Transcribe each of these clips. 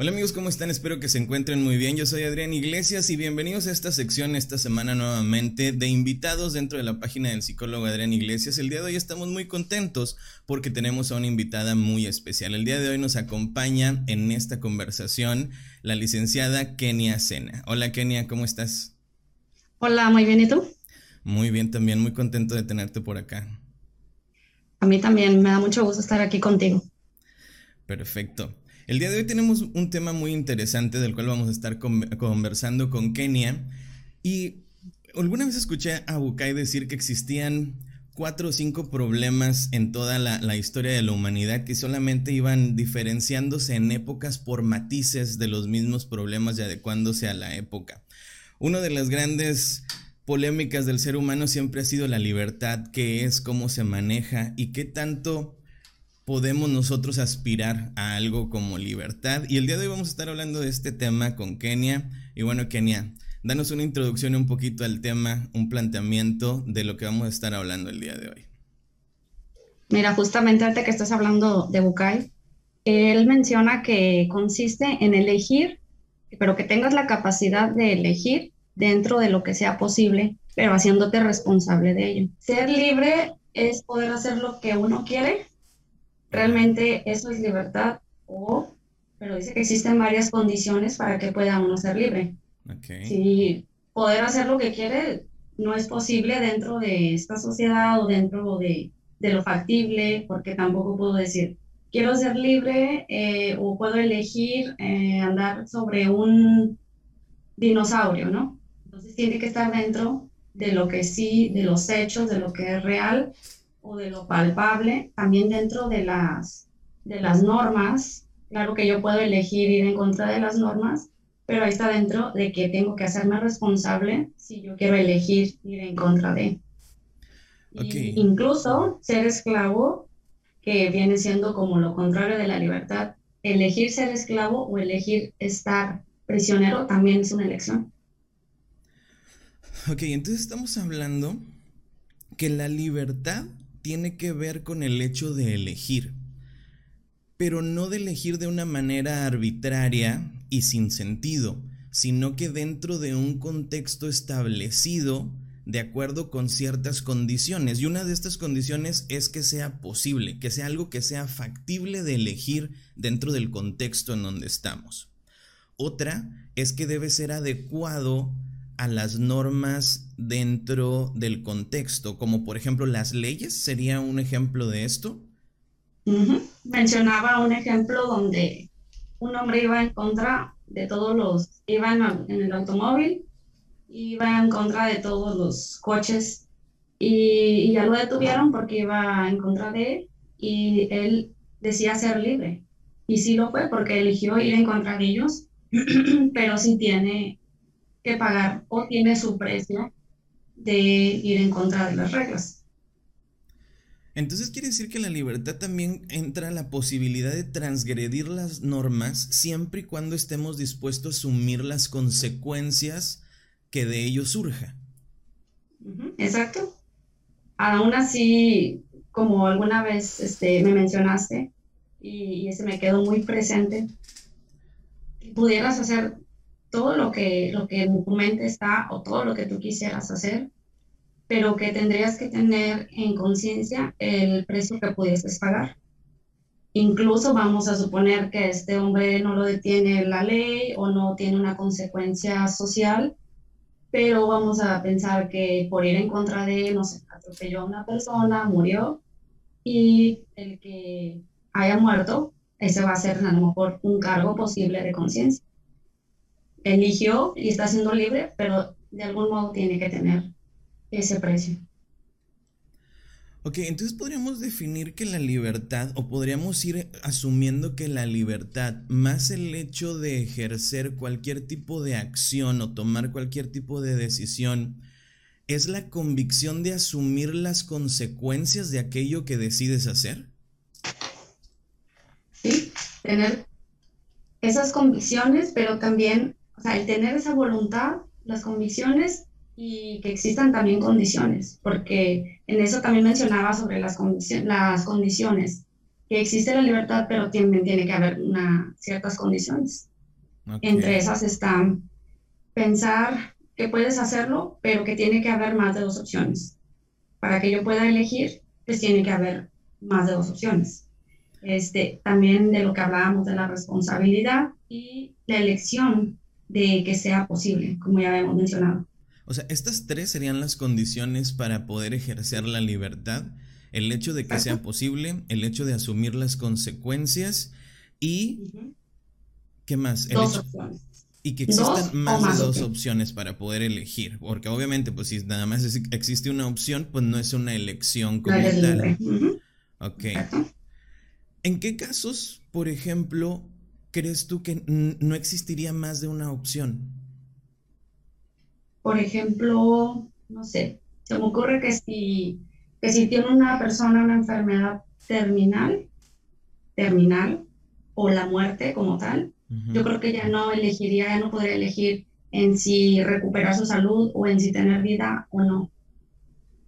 Hola amigos, ¿cómo están? Espero que se encuentren muy bien. Yo soy Adrián Iglesias y bienvenidos a esta sección esta semana nuevamente de invitados dentro de la página del psicólogo Adrián Iglesias. El día de hoy estamos muy contentos porque tenemos a una invitada muy especial. El día de hoy nos acompaña en esta conversación la licenciada Kenia Sena. Hola Kenia, ¿cómo estás? Hola, muy bien, ¿y tú? Muy bien, también muy contento de tenerte por acá. A mí también me da mucho gusto estar aquí contigo. Perfecto. El día de hoy tenemos un tema muy interesante del cual vamos a estar conversando con Kenia. Y alguna vez escuché a Bukai decir que existían cuatro o cinco problemas en toda la, historia de la humanidad que solamente iban diferenciándose en épocas por matices de los mismos problemas y adecuándose a la época. Una de las grandes polémicas del ser humano siempre ha sido la libertad, qué es, cómo se maneja y qué tanto podemos nosotros aspirar a algo como libertad. Y el día de hoy vamos a estar hablando de este tema con Kenia. Y bueno, Kenia, danos una introducción un poquito al tema, un planteamiento de lo que vamos a estar hablando el día de hoy. Mira, justamente antes que estás hablando de Bukai, él menciona que consiste en elegir, pero que tengas la capacidad de elegir dentro de lo que sea posible, pero haciéndote responsable de ello. Ser libre es poder hacer lo que uno quiere realmente eso es libertad o, pero dice que existen varias condiciones para que pueda uno ser libre. Si poder hacer lo que quiere no es posible dentro de esta sociedad o dentro de, de lo factible, porque tampoco puedo decir, quiero ser libre eh, o puedo elegir eh, andar sobre un dinosaurio, ¿no? Entonces tiene que estar dentro de lo que sí, de los hechos, de lo que es real o de lo palpable, también dentro de las, de las normas. Claro que yo puedo elegir ir en contra de las normas, pero ahí está dentro de que tengo que hacerme responsable si yo quiero elegir ir en contra de. Incluso ser esclavo, que viene siendo como lo contrario de la libertad, elegir ser esclavo o elegir estar prisionero también es una elección. Ok, entonces estamos hablando que la libertad tiene que ver con el hecho de elegir, pero no de elegir de una manera arbitraria y sin sentido, sino que dentro de un contexto establecido de acuerdo con ciertas condiciones. Y una de estas condiciones es que sea posible, que sea algo que sea factible de elegir dentro del contexto en donde estamos. Otra es que debe ser adecuado a las normas dentro del contexto, como por ejemplo las leyes, sería un ejemplo de esto. Mencionaba un ejemplo donde un hombre iba en contra de todos los, iban en el automóvil, iba en contra de todos los coches y, ya lo detuvieron porque iba en contra de él y él decía ser libre. Y sí lo fue porque eligió ir en contra de ellos, pero sí tiene que pagar o tiene su precio de ir en contra de las reglas. Entonces quiere decir que la libertad también entra la posibilidad de transgredir las normas siempre y cuando estemos dispuestos a asumir las consecuencias que de ello surja. Exacto. Aún así, como alguna vez este, me mencionaste, y, y ese me quedó muy presente, pudieras hacer todo lo que, lo que en tu mente está o todo lo que tú quisieras hacer, pero que tendrías que tener en conciencia el precio que pudieses pagar. Incluso vamos a suponer que este hombre no lo detiene la ley o no tiene una consecuencia social, pero vamos a pensar que por ir en contra de él, no sé, atropelló a una persona, murió, y el que haya muerto, ese va a ser a lo mejor un cargo posible de conciencia eligió y está siendo libre, pero de algún modo tiene que tener ese precio. Ok, entonces podríamos definir que la libertad, o podríamos ir asumiendo que la libertad, más el hecho de ejercer cualquier tipo de acción o tomar cualquier tipo de decisión, es la convicción de asumir las consecuencias de aquello que decides hacer. Sí, tener esas convicciones, pero también o sea, el tener esa voluntad, las convicciones y que existan también condiciones, porque en eso también mencionaba sobre las, las condiciones. que existe la libertad, pero tiene, tiene que haber una, ciertas condiciones. Entre esas están pensar que puedes hacerlo, pero que tiene que haber más de dos opciones. Para que yo pueda elegir, pues tiene que haber más de dos opciones. Este, también de lo que hablábamos de la responsabilidad y la elección de que sea posible, como ya habíamos mencionado. O sea, estas tres serían las condiciones para poder ejercer la libertad. El hecho de que sea posible, el hecho de asumir las consecuencias y... ¿Qué más? dos opciones. Y que existan más, de dos opciones. para poder elegir. Porque obviamente, pues si nada más existe una opción, pues no es una elección como tal. Ok. ¿En qué casos, por ejemplo, crees tú que no existiría más de una opción? Por ejemplo, no sé, se me ocurre que si, que si tiene una persona una enfermedad terminal, terminal, o la muerte como tal, yo creo que ya no elegiría, ya no podría elegir en si recuperar su salud o en si tener vida o no.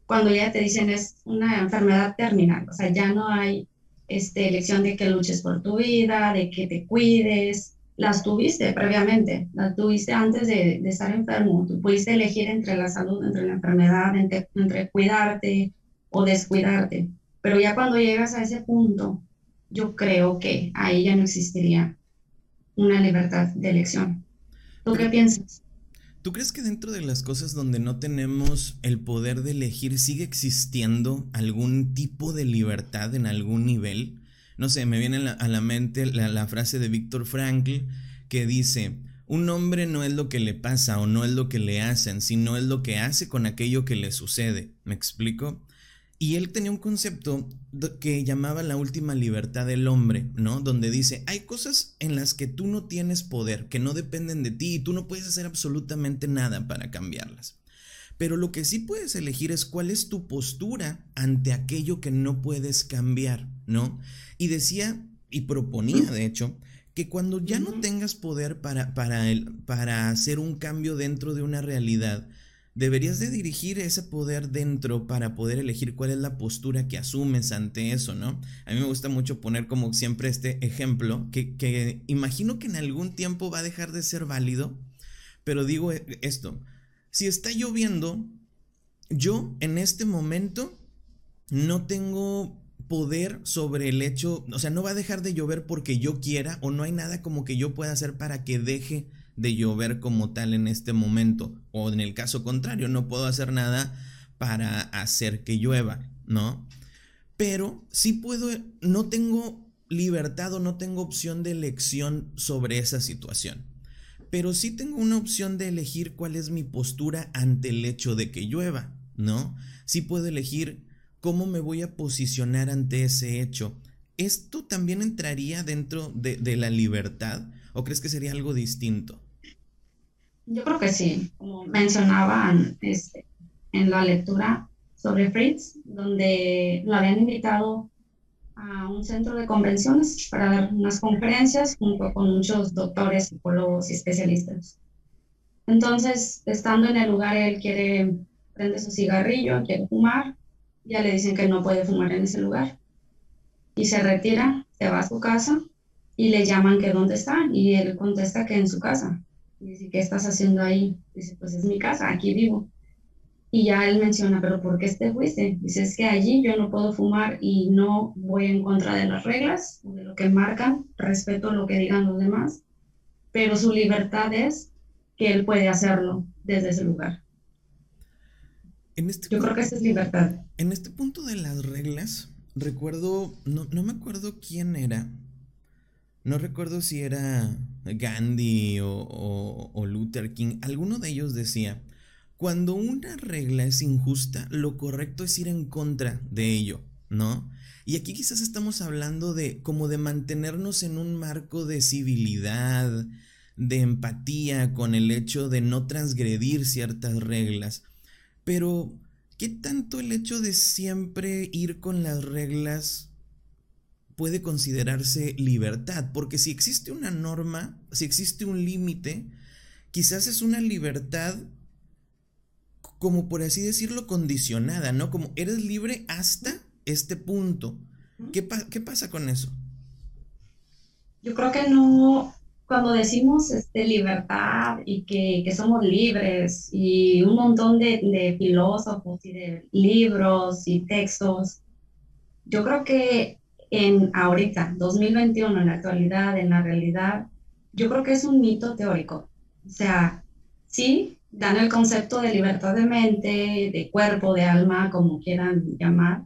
Cuando ya te dicen es una enfermedad terminal, o sea, ya no hay este, elección de que luches por tu vida, de que te cuides, las tuviste previamente, las tuviste antes de, de estar enfermo, tú pudiste elegir entre la salud, entre la enfermedad, entre, entre cuidarte o descuidarte, pero ya cuando llegas a ese punto, yo creo que ahí ya no existiría una libertad de elección. ¿Tú qué piensas? ¿Tú crees que dentro de las cosas donde no tenemos el poder de elegir sigue existiendo algún tipo de libertad en algún nivel? No sé, me viene a la, mente la, frase de Víctor Frankl que dice, un hombre no es lo que le pasa o no es lo que le hacen, sino es lo que hace con aquello que le sucede. ¿Me explico? Y él tenía un concepto que llamaba la última libertad del hombre, ¿no? Donde dice, hay cosas en las que tú no tienes poder, que no dependen de ti y tú no puedes hacer absolutamente nada para cambiarlas. Pero lo que sí puedes elegir es cuál es tu postura ante aquello que no puedes cambiar, ¿no? Y decía, y proponía de hecho, que cuando ya no tengas poder para, para, el, para hacer un cambio dentro de una realidad, deberías de dirigir ese poder dentro para poder elegir cuál es la postura que asumes ante eso, ¿no? A mí me gusta mucho poner como siempre este ejemplo, que, que imagino que en algún tiempo va a dejar de ser válido, pero digo e, esto, si está lloviendo, yo en este momento no tengo poder sobre el hecho, o sea, no va a dejar de llover porque yo quiera o no hay nada como que yo pueda hacer para que deje de llover como tal en este momento. O en el caso contrario, no puedo hacer nada para hacer que llueva, ¿no? Pero sí puedo, no tengo libertad o no tengo opción de elección sobre esa situación. Pero sí tengo una opción de elegir cuál es mi postura ante el hecho de que llueva, ¿no? Sí puedo elegir cómo me voy a posicionar ante ese hecho. ¿Esto también entraría dentro de, de la libertad o crees que sería algo distinto? Yo creo que sí, como mencionaban este, en la lectura sobre Fritz, donde lo habían invitado a un centro de convenciones para dar unas conferencias junto con muchos doctores, psicólogos y especialistas. Entonces, estando en el lugar, él quiere prende su cigarrillo, quiere fumar, ya le dicen que no puede fumar en ese lugar. Y se retira, se va a su casa y le llaman que dónde está y él contesta que en su casa. Y dice, ¿qué estás haciendo ahí? Dice, pues es mi casa, aquí vivo. Y ya él menciona, pero ¿por qué este fuiste? Dice, es que allí yo no puedo fumar y no voy en contra de las reglas, de lo que marcan, respeto lo que digan los demás, pero su libertad es que él puede hacerlo desde ese lugar. En este yo creo que esa es libertad. En este punto de las reglas, recuerdo, no, no me acuerdo quién era, no recuerdo si era Gandhi o, Luther King. Alguno de ellos decía, cuando una regla es injusta, lo correcto es ir en contra de ello, ¿no? Y aquí quizás estamos hablando de como de mantenernos en un marco de civilidad, de empatía con el hecho de no transgredir ciertas reglas. Pero, ¿qué tanto el hecho de siempre ir con las reglas puede considerarse libertad, porque si existe una norma, si existe un límite, quizás es una libertad como por así decirlo condicionada, ¿no? Como eres libre hasta este punto, ¿Qué, ¿Qué pasa con eso? Yo creo que no, cuando decimos este, libertad y que, que, somos libres y un montón de, de, filósofos y de libros y textos, yo creo que en ahorita, 2021, en la actualidad, en la realidad, yo creo que es un mito teórico. O sea, sí, dan el concepto de libertad de mente, de cuerpo, de alma, como quieran llamar,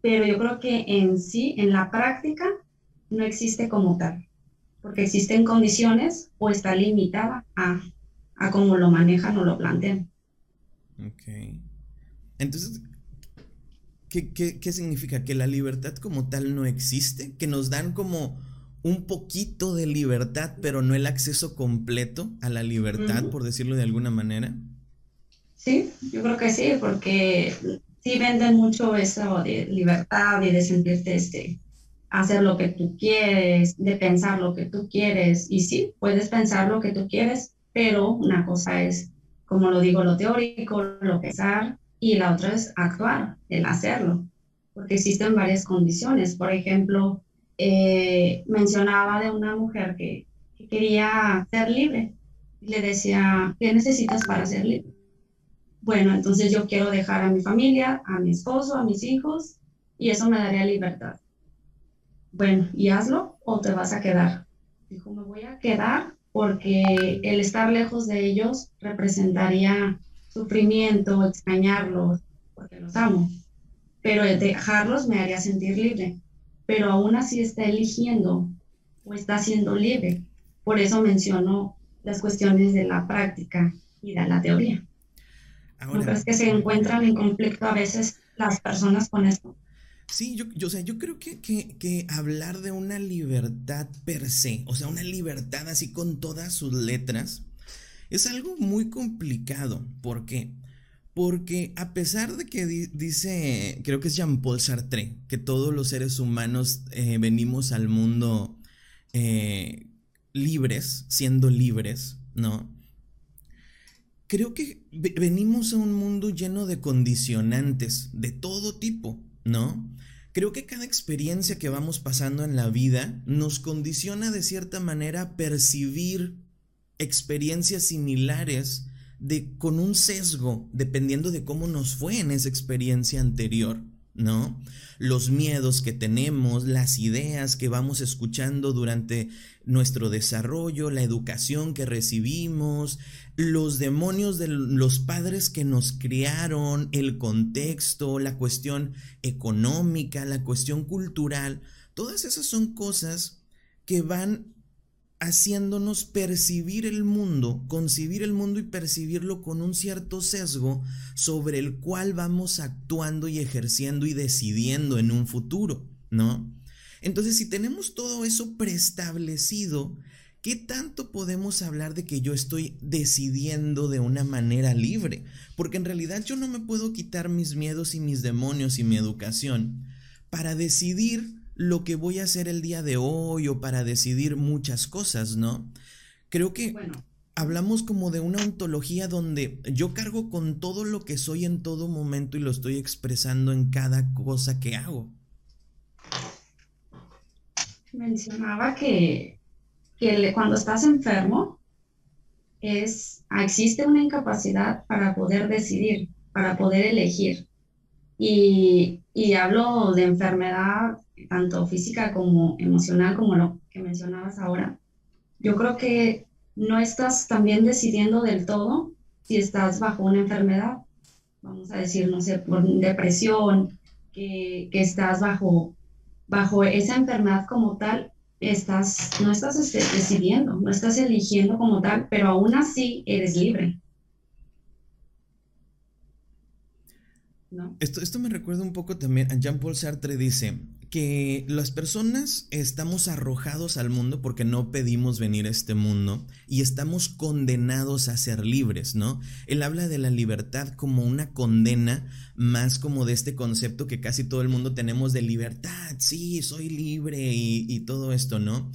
pero yo creo que en sí, en la práctica, no existe como tal porque existen condiciones o está limitada a, a cómo lo manejan o lo plantean. Ok. Entonces, ¿qué, ¿qué, qué, significa? ¿Que la libertad como tal no existe? ¿Que nos dan como un poquito de libertad, pero no el acceso completo a la libertad, por decirlo de alguna manera? Sí, yo creo que sí, porque sí venden mucho eso de libertad y de sentirte este, hacer lo que tú quieres, de pensar lo que tú quieres. Y sí, puedes pensar lo que tú quieres, pero una cosa es, como lo digo, lo teórico, lo pensar, y la otra es actuar, el hacerlo, porque existen varias condiciones. Por ejemplo, eh, mencionaba de una mujer que, que quería ser libre. Y le decía, ¿qué necesitas para ser libre? Bueno, entonces yo quiero dejar a mi familia, a mi esposo, a mis hijos, y eso me daría libertad bueno, y hazlo o te vas a quedar. Dijo, me voy a quedar porque el estar lejos de ellos representaría sufrimiento, extrañarlos, porque los amo. Pero dejarlos me haría sentir libre. Pero aún así está eligiendo o está siendo libre. Por eso menciono las cuestiones de la práctica y de la teoría. ¿No crees que se encuentran en conflicto a veces las personas con esto? Sí, yo, yo, yo creo que, que, hablar de una libertad per se, o sea, una libertad así con todas sus letras, es algo muy complicado. ¿Por qué? Porque a pesar de que dice, creo que es Jean-Paul Sartre, que todos los seres humanos eh, venimos al mundo eh, libres, siendo libres, ¿no? Creo que venimos a un mundo lleno de condicionantes de todo tipo, ¿no? Creo que cada experiencia que vamos pasando en la vida nos condiciona de cierta manera a percibir experiencias similares de, con un sesgo, dependiendo de cómo nos fue en esa experiencia anterior. ¿no? Los miedos que tenemos, las ideas que vamos escuchando durante nuestro desarrollo, la educación que recibimos, los demonios de los padres que nos criaron, el contexto, la cuestión económica, la cuestión cultural, todas esas son cosas que van haciéndonos percibir el mundo, concebir el mundo y percibirlo con un cierto sesgo sobre el cual vamos actuando y ejerciendo y decidiendo en un futuro, ¿no? Entonces, si tenemos todo eso preestablecido, ¿qué tanto podemos hablar de que yo estoy decidiendo de una manera libre? Porque en realidad yo no me puedo quitar mis miedos y mis demonios y mi educación para decidir lo que voy a hacer el día de hoy o para decidir muchas cosas, ¿no? Creo que hablamos como de una ontología donde yo cargo con todo lo que soy en todo momento y lo estoy expresando en cada cosa que hago. Mencionaba que, que cuando estás enfermo es, existe una incapacidad para poder decidir, para poder elegir. Y, y hablo de enfermedad tanto física como emocional, como lo que mencionabas ahora, yo creo que no estás también decidiendo del todo si estás bajo una enfermedad, vamos a decir, no sé, por depresión, que, que estás bajo, bajo esa enfermedad como tal, estás, no estás este, decidiendo, no estás eligiendo como tal, pero aún así eres libre. Esto, esto me recuerda un poco también a Jean-Paul Sartre dice, que las personas estamos arrojados al mundo porque no pedimos venir a este mundo y estamos condenados a ser libres, ¿no? Él habla de la libertad como una condena, más como de este concepto que casi todo el mundo tenemos de libertad, sí, soy libre y, y todo esto, ¿no?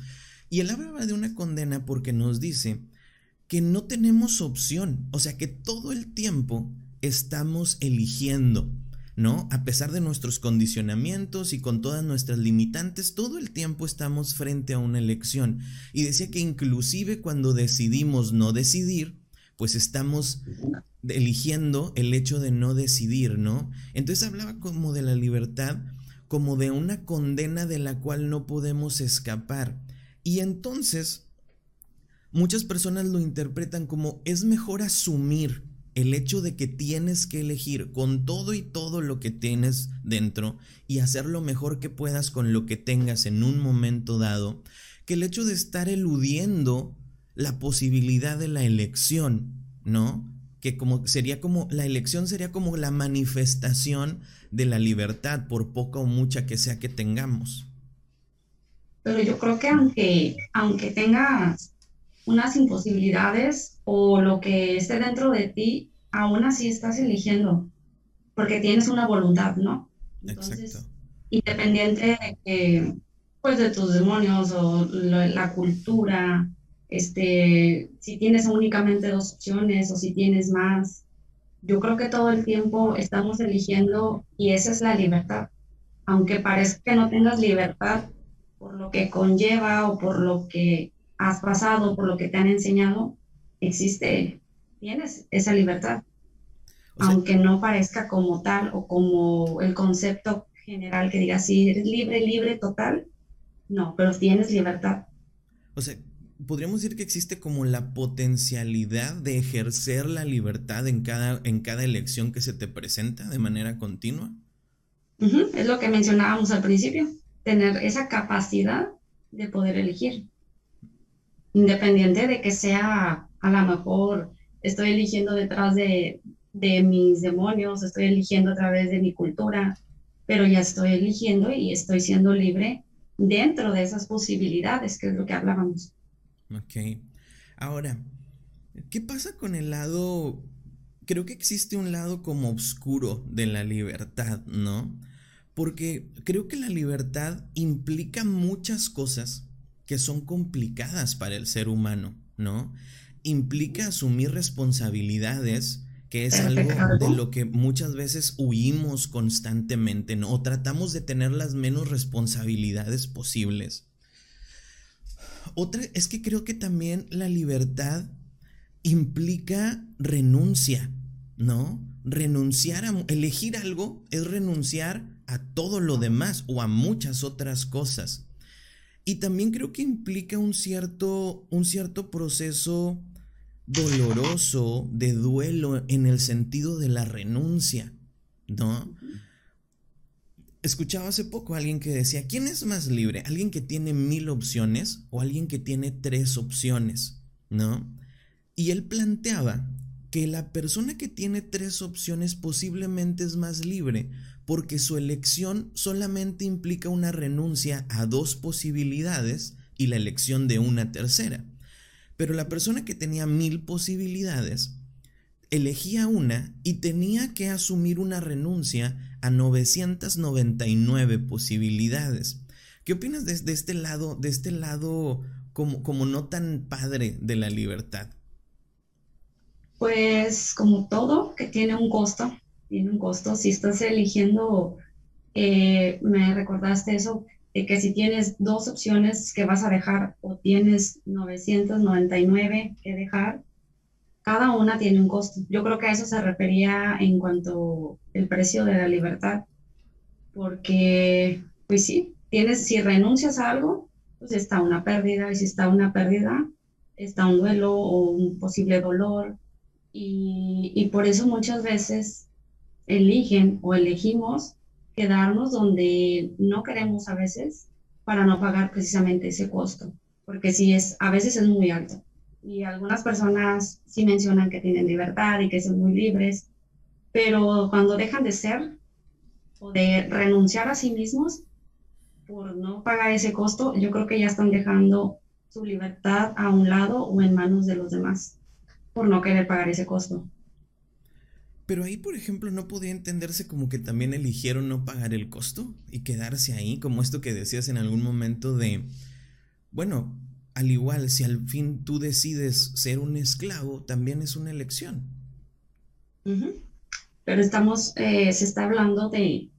Y él habla de una condena porque nos dice que no tenemos opción, o sea que todo el tiempo estamos eligiendo ¿no? A pesar de nuestros condicionamientos y con todas nuestras limitantes, todo el tiempo estamos frente a una elección. Y decía que inclusive cuando decidimos no decidir, pues estamos eligiendo el hecho de no decidir, ¿no? Entonces hablaba como de la libertad, como de una condena de la cual no podemos escapar. Y entonces, muchas personas lo interpretan como es mejor asumir el hecho de que tienes que elegir con todo y todo lo que tienes dentro y hacer lo mejor que puedas con lo que tengas en un momento dado, que el hecho de estar eludiendo la posibilidad de la elección, ¿no? Que como sería como la elección sería como la manifestación de la libertad por poca o mucha que sea que tengamos. Pero yo creo que aunque aunque tengas unas imposibilidades o lo que esté dentro de ti, aún así estás eligiendo, porque tienes una voluntad, ¿no? Entonces, independiente de pues de tus demonios o la cultura, este, si tienes únicamente dos opciones o si tienes más, yo creo que todo el tiempo estamos eligiendo y esa es la libertad. Aunque parezca que no tengas libertad por lo que conlleva o por lo que has pasado, por lo que te han enseñado, existe, tienes esa libertad. Aunque no parezca como tal o como el concepto general que diga, sí, eres libre, libre, total. No, pero tienes libertad. O sea, podríamos decir que existe como la potencialidad de ejercer la libertad en cada, en cada elección que se te presenta de manera continua. Es lo que mencionábamos al principio, tener esa capacidad de poder elegir independiente de que sea a lo mejor estoy eligiendo detrás de, de mis demonios, estoy eligiendo a través de mi cultura, pero ya estoy eligiendo y estoy siendo libre dentro de esas posibilidades, que es lo que hablábamos. Ok. Ahora, ¿qué pasa con el lado? Creo que existe un lado como oscuro de la libertad, ¿no? Porque creo que la libertad implica muchas cosas que son complicadas para el ser humano, ¿no? Implica asumir responsabilidades, que es algo de lo que muchas veces huimos constantemente, ¿no? O tratamos de tener las menos responsabilidades posibles. Otra es que creo que también la libertad implica renuncia, ¿no? Renunciar a elegir algo es renunciar a todo lo demás o a muchas otras cosas. Y también creo que implica un cierto, un cierto proceso doloroso de duelo en el sentido de la renuncia, ¿no? Escuchaba hace poco a alguien que decía, ¿quién es más libre? ¿Alguien que tiene mil opciones o alguien que tiene tres opciones? ¿No? Y él planteaba que la persona que tiene tres opciones posiblemente es más libre porque su elección solamente implica una renuncia a dos posibilidades y la elección de una tercera. Pero la persona que tenía mil posibilidades elegía una y tenía que asumir una renuncia a 999 posibilidades. ¿Qué opinas de, este lado, de este lado como, como no tan padre de la libertad? Pues como todo que tiene un costo, tiene un costo. Si estás eligiendo, eh, me recordaste eso, de que si tienes dos opciones que vas a dejar o tienes 999 que dejar, cada una tiene un costo. Yo creo que a eso se refería en cuanto el precio de la libertad, porque, pues sí, tienes, si renuncias a algo, pues está una pérdida, y si está una pérdida, está un duelo o un posible dolor, y, y por eso muchas veces eligen o elegimos quedarnos donde no queremos a veces para no pagar precisamente ese costo, porque sí es, a veces es muy alto. Y algunas personas sí mencionan que tienen libertad y que son muy libres, pero cuando dejan de ser o de renunciar a sí mismos por no pagar ese costo, yo creo que ya están dejando su libertad a un lado o en manos de los demás por no querer pagar ese costo. Pero ahí, por ejemplo, no podía entenderse como que también eligieron no pagar el costo y quedarse ahí, como esto que decías en algún momento de, bueno, al igual, si al fin tú decides ser un esclavo, también es una elección. pero estamos, eh, se está hablando de,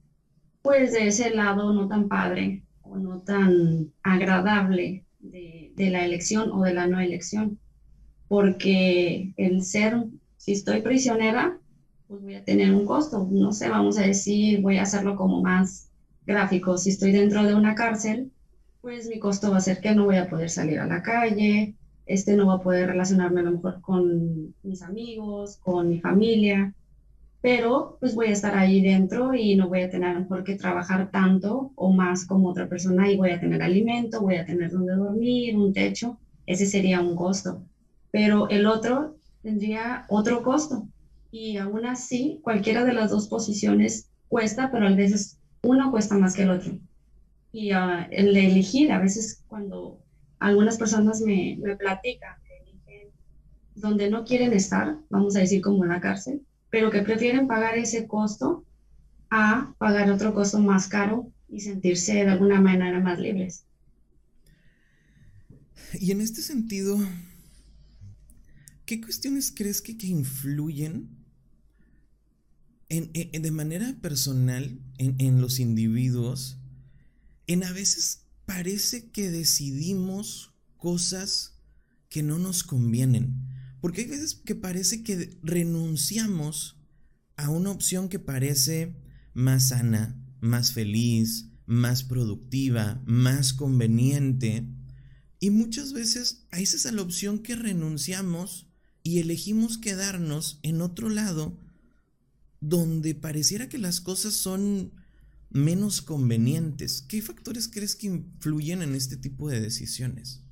pues, de ese lado no tan padre o no tan agradable de, de la elección o de la no elección, porque el ser, si estoy prisionera, pues voy a tener un costo, no sé, vamos a decir, voy a hacerlo como más gráfico, si estoy dentro de una cárcel, pues mi costo va a ser que no voy a poder salir a la calle, este no va a poder relacionarme a lo mejor con mis amigos, con mi familia, pero pues voy a estar ahí dentro y no voy a tener por qué trabajar tanto o más como otra persona y voy a tener alimento, voy a tener donde dormir, un techo, ese sería un costo, pero el otro tendría otro costo y aún así cualquiera de las dos posiciones cuesta, pero a veces uno cuesta más que el otro. Y uh, el elegir, a veces cuando algunas personas me, me platican eligen donde no quieren estar, vamos a decir como en la cárcel, pero que prefieren pagar ese costo a pagar otro costo más caro y sentirse de alguna manera más libres. Y en este sentido, ¿qué cuestiones crees que, que influyen en, de manera personal en, en los individuos? En a veces parece que decidimos cosas que no nos convienen. Porque hay veces que parece que renunciamos a una opción que parece más sana, más feliz, más productiva, más conveniente. Y muchas veces a esa es la opción que renunciamos y elegimos quedarnos en otro lado donde pareciera que las cosas son menos convenientes. ¿Qué factores crees que influyen en este tipo de decisiones?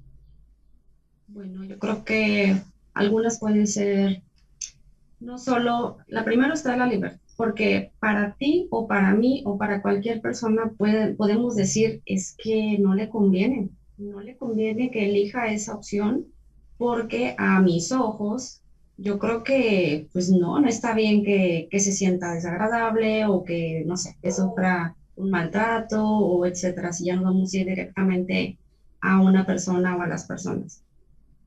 Bueno, yo creo que algunas pueden ser, no solo, la primera está la libertad, porque para ti o para mí o para cualquier persona puede, podemos decir es que no le conviene, no le conviene que elija esa opción porque a mis ojos yo creo que pues no, no está bien que, que se sienta desagradable o que, no sé, que sufra un maltrato o etcétera, si ya no vamos a ir directamente a una persona o a las personas.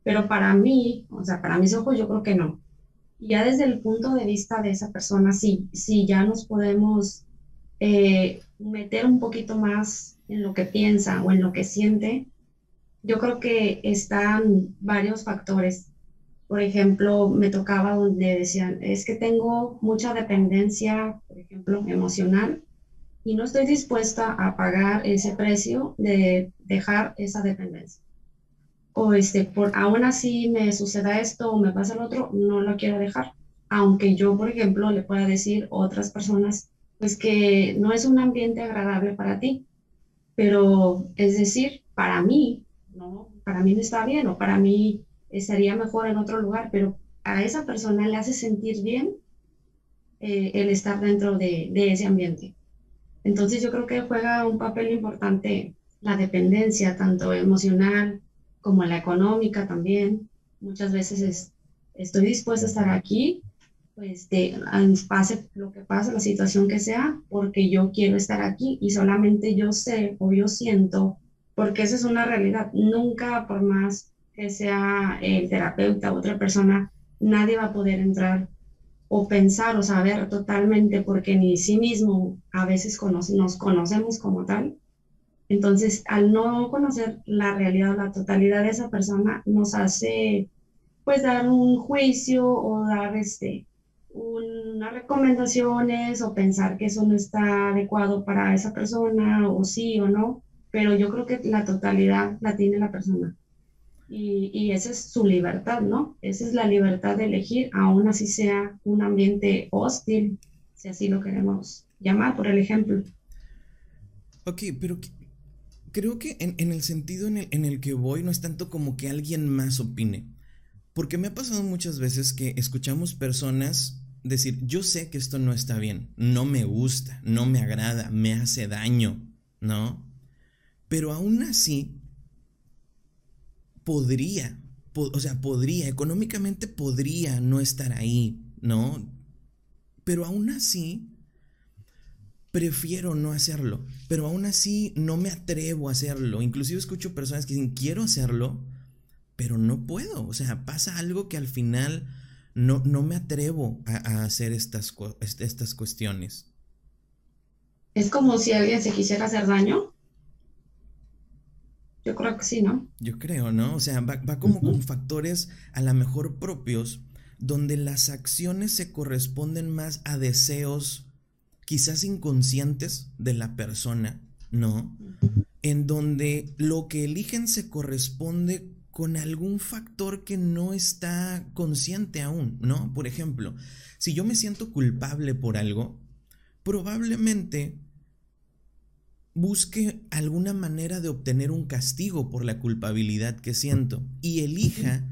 Pero para mí, o sea, para mis ojos yo creo que no. Ya desde el punto de vista de esa persona, sí, sí, ya nos podemos eh, meter un poquito más en lo que piensa o en lo que siente. Yo creo que están varios factores. Por ejemplo, me tocaba donde decían, es que tengo mucha dependencia, por ejemplo, emocional, y no estoy dispuesta a pagar ese precio de dejar esa dependencia o este, por aún así me suceda esto o me pasa el otro, no lo quiero dejar. Aunque yo, por ejemplo, le pueda decir a otras personas, pues que no es un ambiente agradable para ti, pero es decir, para mí, ¿no? Para mí no está bien o para mí estaría mejor en otro lugar, pero a esa persona le hace sentir bien eh, el estar dentro de, de ese ambiente. Entonces yo creo que juega un papel importante la dependencia, tanto emocional, como la económica también. Muchas veces es, estoy dispuesta a estar aquí, pues de, pase lo que pase, la situación que sea, porque yo quiero estar aquí y solamente yo sé o yo siento, porque esa es una realidad. Nunca, por más que sea el terapeuta u otra persona, nadie va a poder entrar o pensar o saber totalmente porque ni sí mismo a veces nos conocemos como tal entonces, al no conocer la realidad, la totalidad de esa persona, nos hace pues dar un juicio o dar este, unas recomendaciones o pensar que eso no está adecuado para esa persona o sí o no, pero yo creo que la totalidad la tiene la persona. Y, y, esa es su libertad, ¿no? Esa es la libertad de elegir, aún así sea un ambiente hostil, si así lo queremos llamar, por el ejemplo. Ok, pero creo que en, el sentido en el, en el que voy no es tanto como que alguien más opine. Porque me ha pasado muchas veces que escuchamos personas decir, yo sé que esto no está bien, no me gusta, no me agrada, me hace daño, ¿no? Pero aún así, podría, o sea, podría, económicamente podría no estar ahí, ¿no? Pero aún así, prefiero no hacerlo, pero aún así no me atrevo a hacerlo. Inclusive escucho personas que dicen, quiero hacerlo, pero no puedo. O sea, pasa algo que al final no, no me atrevo a, hacer estas, estas cuestiones. Es como si alguien se quisiera hacer daño. Yo creo que sí, ¿no? Yo creo, ¿no? O sea, va, como con factores a lo mejor propios, donde las acciones se corresponden más a deseos quizás inconscientes de la persona, ¿no? En donde lo que eligen se corresponde con algún factor que no está consciente aún, ¿no? Por ejemplo, si yo me siento culpable por algo, probablemente busque alguna manera de obtener un castigo por la culpabilidad que siento y elija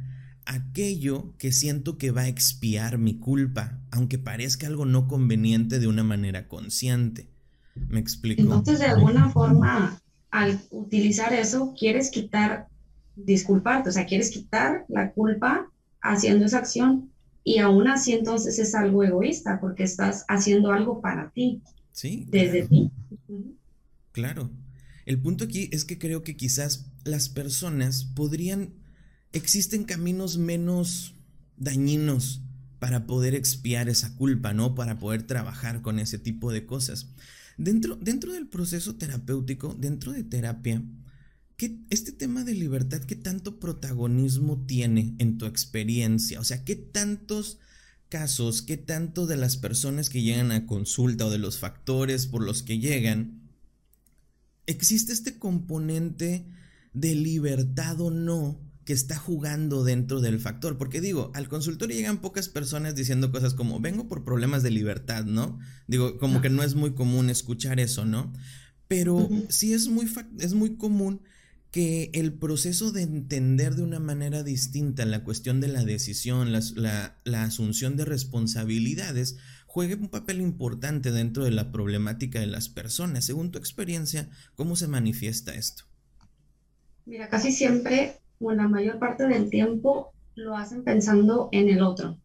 aquello que siento que va a expiar mi culpa, aunque parezca algo no conveniente de una manera consciente. ¿Me explico? Entonces, de alguna forma, al utilizar eso, quieres quitar, disculparte, o sea, quieres quitar la culpa haciendo esa acción y aún así entonces es algo egoísta porque estás haciendo algo para ti. Sí. Desde ti. Claro. El punto aquí es que creo que quizás las personas podrían, existen caminos menos dañinos para poder expiar esa culpa, ¿no? Para poder trabajar con ese tipo de cosas. Dentro, dentro del proceso terapéutico, dentro de terapia, ¿qué, este tema de libertad, ¿qué tanto protagonismo tiene en tu experiencia? O sea, ¿qué tantos casos, qué tanto de las personas que llegan a consulta o de los factores por los que llegan, existe este componente de libertad o no que está jugando dentro del factor. Porque digo, al consultorio llegan pocas personas diciendo cosas como, vengo por problemas de libertad, ¿no? Digo, como que no es muy común escuchar eso, ¿no? Pero sí es muy, es muy común que el proceso de entender de una manera distinta la cuestión de la decisión, la, la asunción de responsabilidades, juegue un papel importante dentro de la problemática de las personas. Según tu experiencia, ¿cómo se manifiesta esto? Mira, casi siempre, o la mayor parte del tiempo, lo hacen pensando en el otro.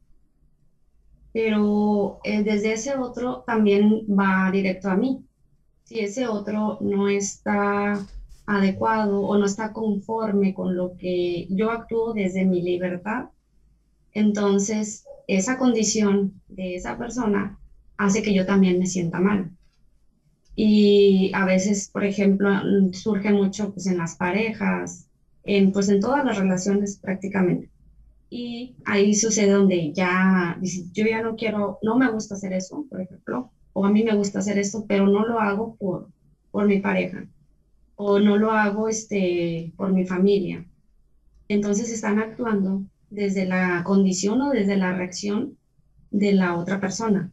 Pero eh, desde ese otro también va directo a mí. Si ese otro no está adecuado o no está conforme con lo que yo actúo desde mi libertad, entonces esa condición de esa persona hace que yo también me sienta mal. Y a veces, por ejemplo, surge mucho pues, en las parejas, en, pues en todas las relaciones prácticamente. Y ahí sucede donde ya, yo ya no quiero, no me gusta hacer eso, por ejemplo, o a mí me gusta hacer esto, pero no lo hago por, por mi pareja, o no lo hago este, por mi familia. Entonces están actuando desde la condición o desde la reacción de la otra persona.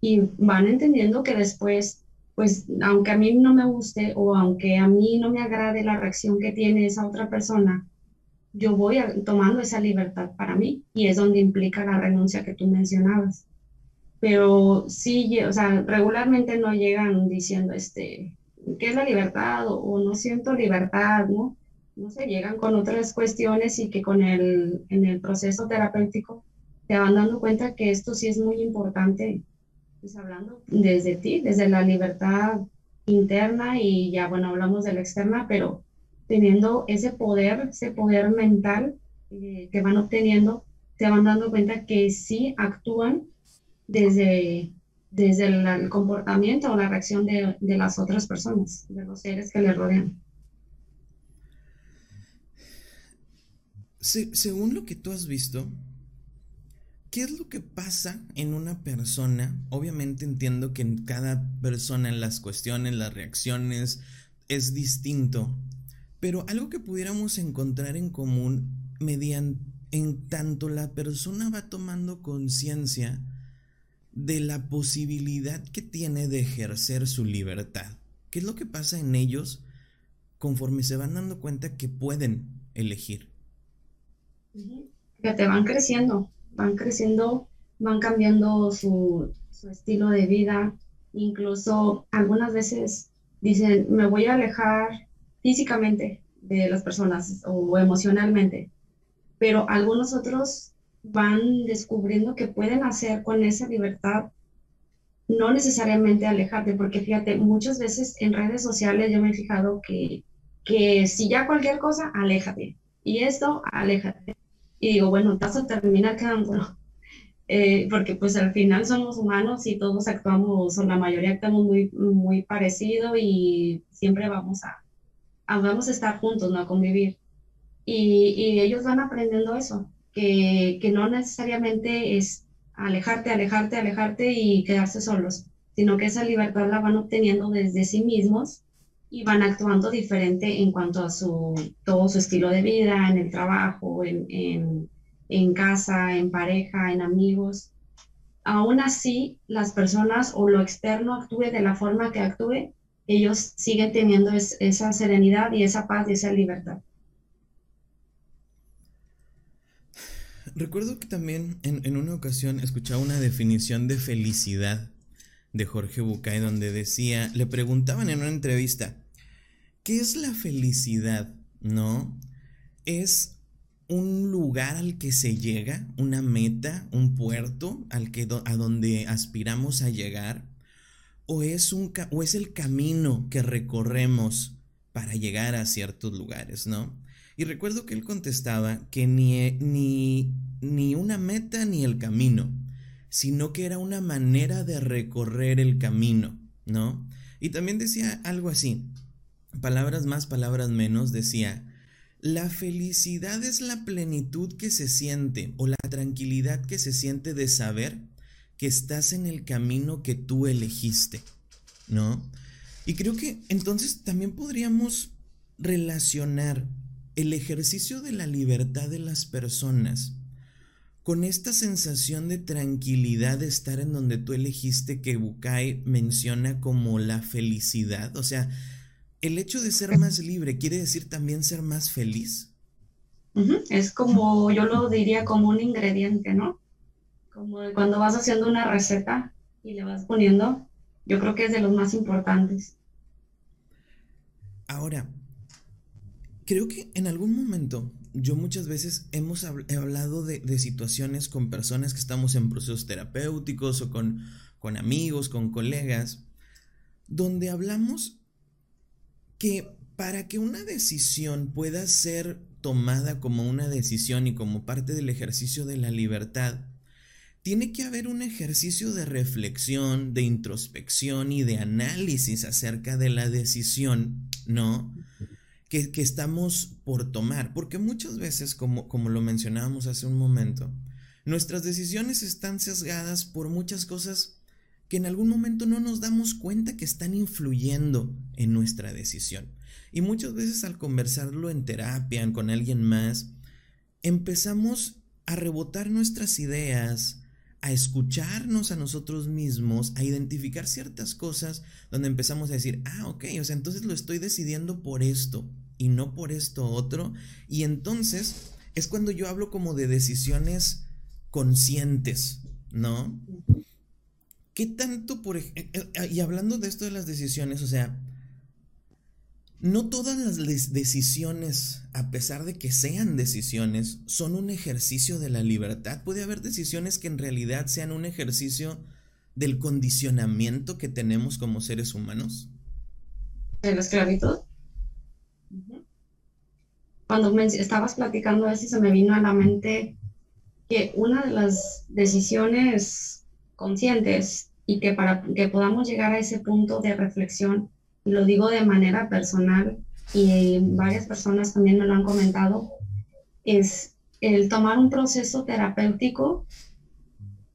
Y van entendiendo que después, pues, aunque a mí no me guste o aunque a mí no me agrade la reacción que tiene esa otra persona, yo voy tomando esa libertad para mí y es donde implica la renuncia que tú mencionabas. Pero sí, o sea, regularmente no llegan diciendo, este, ¿qué es la libertad? O, o no siento libertad, ¿no? No sé, llegan con otras cuestiones y que con el, en el proceso terapéutico te van dando cuenta que esto sí es muy importante, pues hablando desde ti, desde la libertad interna y ya, bueno, hablamos de la externa, pero teniendo ese poder, ese poder mental eh, que van obteniendo, te van dando cuenta que sí actúan desde, desde el, comportamiento o la reacción de, de las otras personas, de los seres que les rodean. Según lo que tú has visto, ¿qué es lo que pasa en una persona? Obviamente entiendo que en cada persona, las cuestiones, las reacciones, es distinto. Pero algo que pudiéramos encontrar en común mediante en tanto la persona va tomando conciencia de la posibilidad que tiene de ejercer su libertad. ¿Qué es lo que pasa en ellos conforme se van dando cuenta que pueden elegir? Te van creciendo, van creciendo, van cambiando su, estilo de vida, incluso algunas veces dicen, me voy a alejar físicamente de las personas o emocionalmente, pero algunos otros van descubriendo que pueden hacer con esa libertad no necesariamente alejarte, porque fíjate, muchas veces en redes sociales yo me he fijado que, que si ya cualquier cosa, aléjate. Y esto, aléjate. Y digo, bueno, vas a terminar quedando eh, porque pues al final somos humanos y todos actuamos, o la mayoría actuamos muy, muy parecido y siempre vamos a, vamos a estar juntos, ¿no? A convivir. Y, y ellos van aprendiendo eso, que, que no necesariamente es alejarte, alejarte, alejarte y quedarse solos, sino que esa libertad la van obteniendo desde sí mismos y van actuando diferente en cuanto a su, todo su estilo de vida, en el trabajo, en, en, casa, en pareja, en amigos. Aún así, las personas o lo externo actúe de la forma que actúe, ellos siguen teniendo esa serenidad y esa paz y esa libertad. Recuerdo que también en, en, una ocasión escuchaba una definición de felicidad de Jorge Bucay donde decía, le preguntaban en una entrevista, ¿qué es la felicidad? ¿No? Es un lugar al que se llega, una meta, un puerto al que a donde aspiramos a llegar o es un o es el camino que recorremos para llegar a ciertos lugares, ¿no? Y recuerdo que él contestaba que ni, ni, ni una meta ni el camino, sino que era una manera de recorrer el camino, ¿no? Y también decía algo así, palabras más, palabras menos, decía, la felicidad es la plenitud que se siente o la tranquilidad que se siente de saber que estás en el camino que tú elegiste, ¿no? Y creo que entonces también podríamos relacionar el ejercicio de la libertad de las personas con esta sensación de tranquilidad de estar en donde tú elegiste que Bukai menciona como la felicidad, o sea, el hecho de ser más libre quiere decir también ser más feliz. Es como, yo lo diría como un ingrediente, ¿no? Como cuando vas haciendo una receta y le vas poniendo, yo creo que es de los más importantes. Ahora, creo que en algún momento yo muchas veces hemos hablado de, de, situaciones con personas que estamos en procesos terapéuticos o con, con amigos, con colegas, donde hablamos que para que una decisión pueda ser tomada como una decisión y como parte del ejercicio de la libertad, tiene que haber un ejercicio de reflexión, de introspección y de análisis acerca de la decisión, ¿no? Que, que estamos por tomar. Porque muchas veces, como, como lo mencionábamos hace un momento, nuestras decisiones están sesgadas por muchas cosas que en algún momento no nos damos cuenta que están influyendo en nuestra decisión. Y muchas veces al conversarlo en terapia, con alguien más, empezamos a rebotar nuestras ideas, a escucharnos a nosotros mismos, a identificar ciertas cosas donde empezamos a decir, ah, ok, o sea, entonces lo estoy decidiendo por esto y no por esto otro. Y entonces es cuando yo hablo como de decisiones conscientes, ¿no? ¿Qué tanto, por ejemplo, eh, eh, y hablando de esto de las decisiones, o sea, no todas las decisiones, a pesar de que sean decisiones, son un ejercicio de la libertad. Puede haber decisiones que en realidad sean un ejercicio del condicionamiento que tenemos como seres humanos. ¿De la esclavitud? Cuando me estabas platicando eso, se me vino a la mente que una de las decisiones conscientes y que para que podamos llegar a ese punto de reflexión, lo digo de manera personal y varias personas también me lo han comentado, es el tomar un proceso terapéutico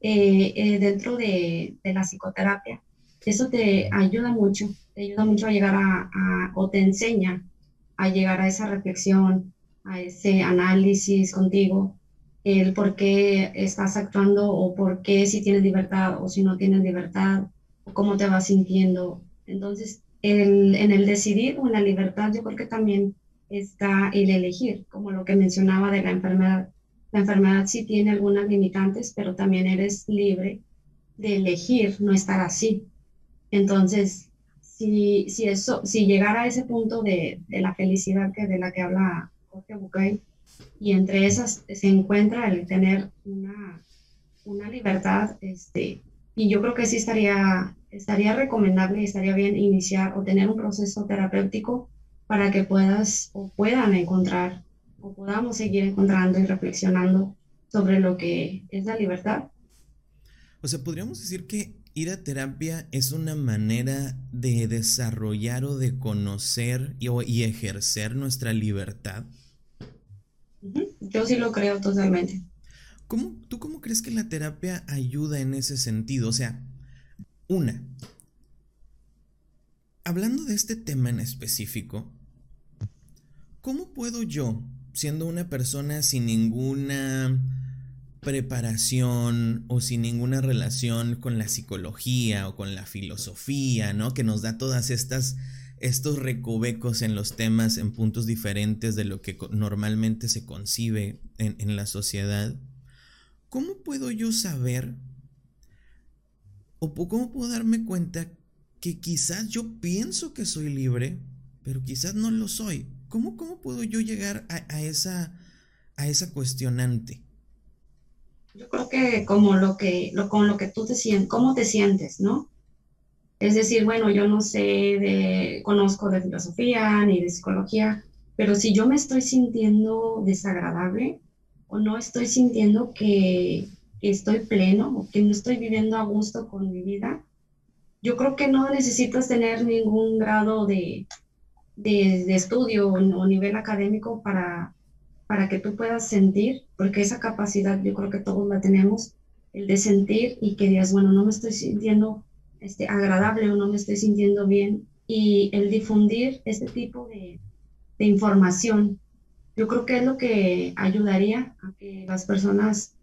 eh, eh, dentro de, de, la psicoterapia. Eso te ayuda mucho, te ayuda mucho a llegar a, a, o te enseña a llegar a esa reflexión, a ese análisis contigo el por qué estás actuando o por qué si tienes libertad o si no tienes libertad, o cómo te vas sintiendo. Entonces, en el decidir o en la libertad, yo creo que también está el elegir, como lo que mencionaba de la enfermedad. La enfermedad sí tiene algunas limitantes, pero también eres libre de elegir no estar así. Entonces, si, si, eso, si llegara a ese punto de, de la felicidad que de la que habla Jorge Bucay, y entre esas se encuentra el tener una, una libertad, este, y yo creo que sí estaría, estaría recomendable y estaría bien iniciar o tener un proceso terapéutico para que puedas o puedan encontrar o podamos seguir encontrando y reflexionando sobre lo que es la libertad O sea, podríamos decir que ir a terapia es una manera de desarrollar o de conocer y, ejercer nuestra libertad. Yo sí lo creo totalmente. ¿Cómo, ¿Tú cómo crees que la terapia ayuda en ese sentido? O sea, una, hablando de este tema en específico, ¿cómo puedo yo, siendo una persona sin ninguna preparación o sin ninguna relación con la psicología o con la filosofía, ¿no? Que nos da todas estas estos recovecos en los temas en puntos diferentes de lo que normalmente se concibe en, en la sociedad. ¿Cómo puedo yo saber o cómo puedo darme cuenta que quizás yo pienso que soy libre, pero quizás no lo soy? ¿Cómo, cómo puedo yo llegar a, esa, a esa cuestionante? Yo creo que como lo que, lo, con lo que tú te sientes, cómo te sientes, ¿no? Es decir, bueno, yo no sé de, conozco de filosofía ni de psicología, pero si yo me estoy sintiendo desagradable o no estoy sintiendo que, estoy pleno o que no estoy viviendo a gusto con mi vida, yo creo que no necesitas tener ningún grado de, de, estudio o nivel académico para, para que tú puedas sentir, porque esa capacidad yo creo que todos la tenemos, el de sentir y que digas, bueno, no me estoy sintiendo este, agradable o no me estoy sintiendo bien, y el difundir este tipo de, de información, yo creo que es lo que ayudaría a que las personas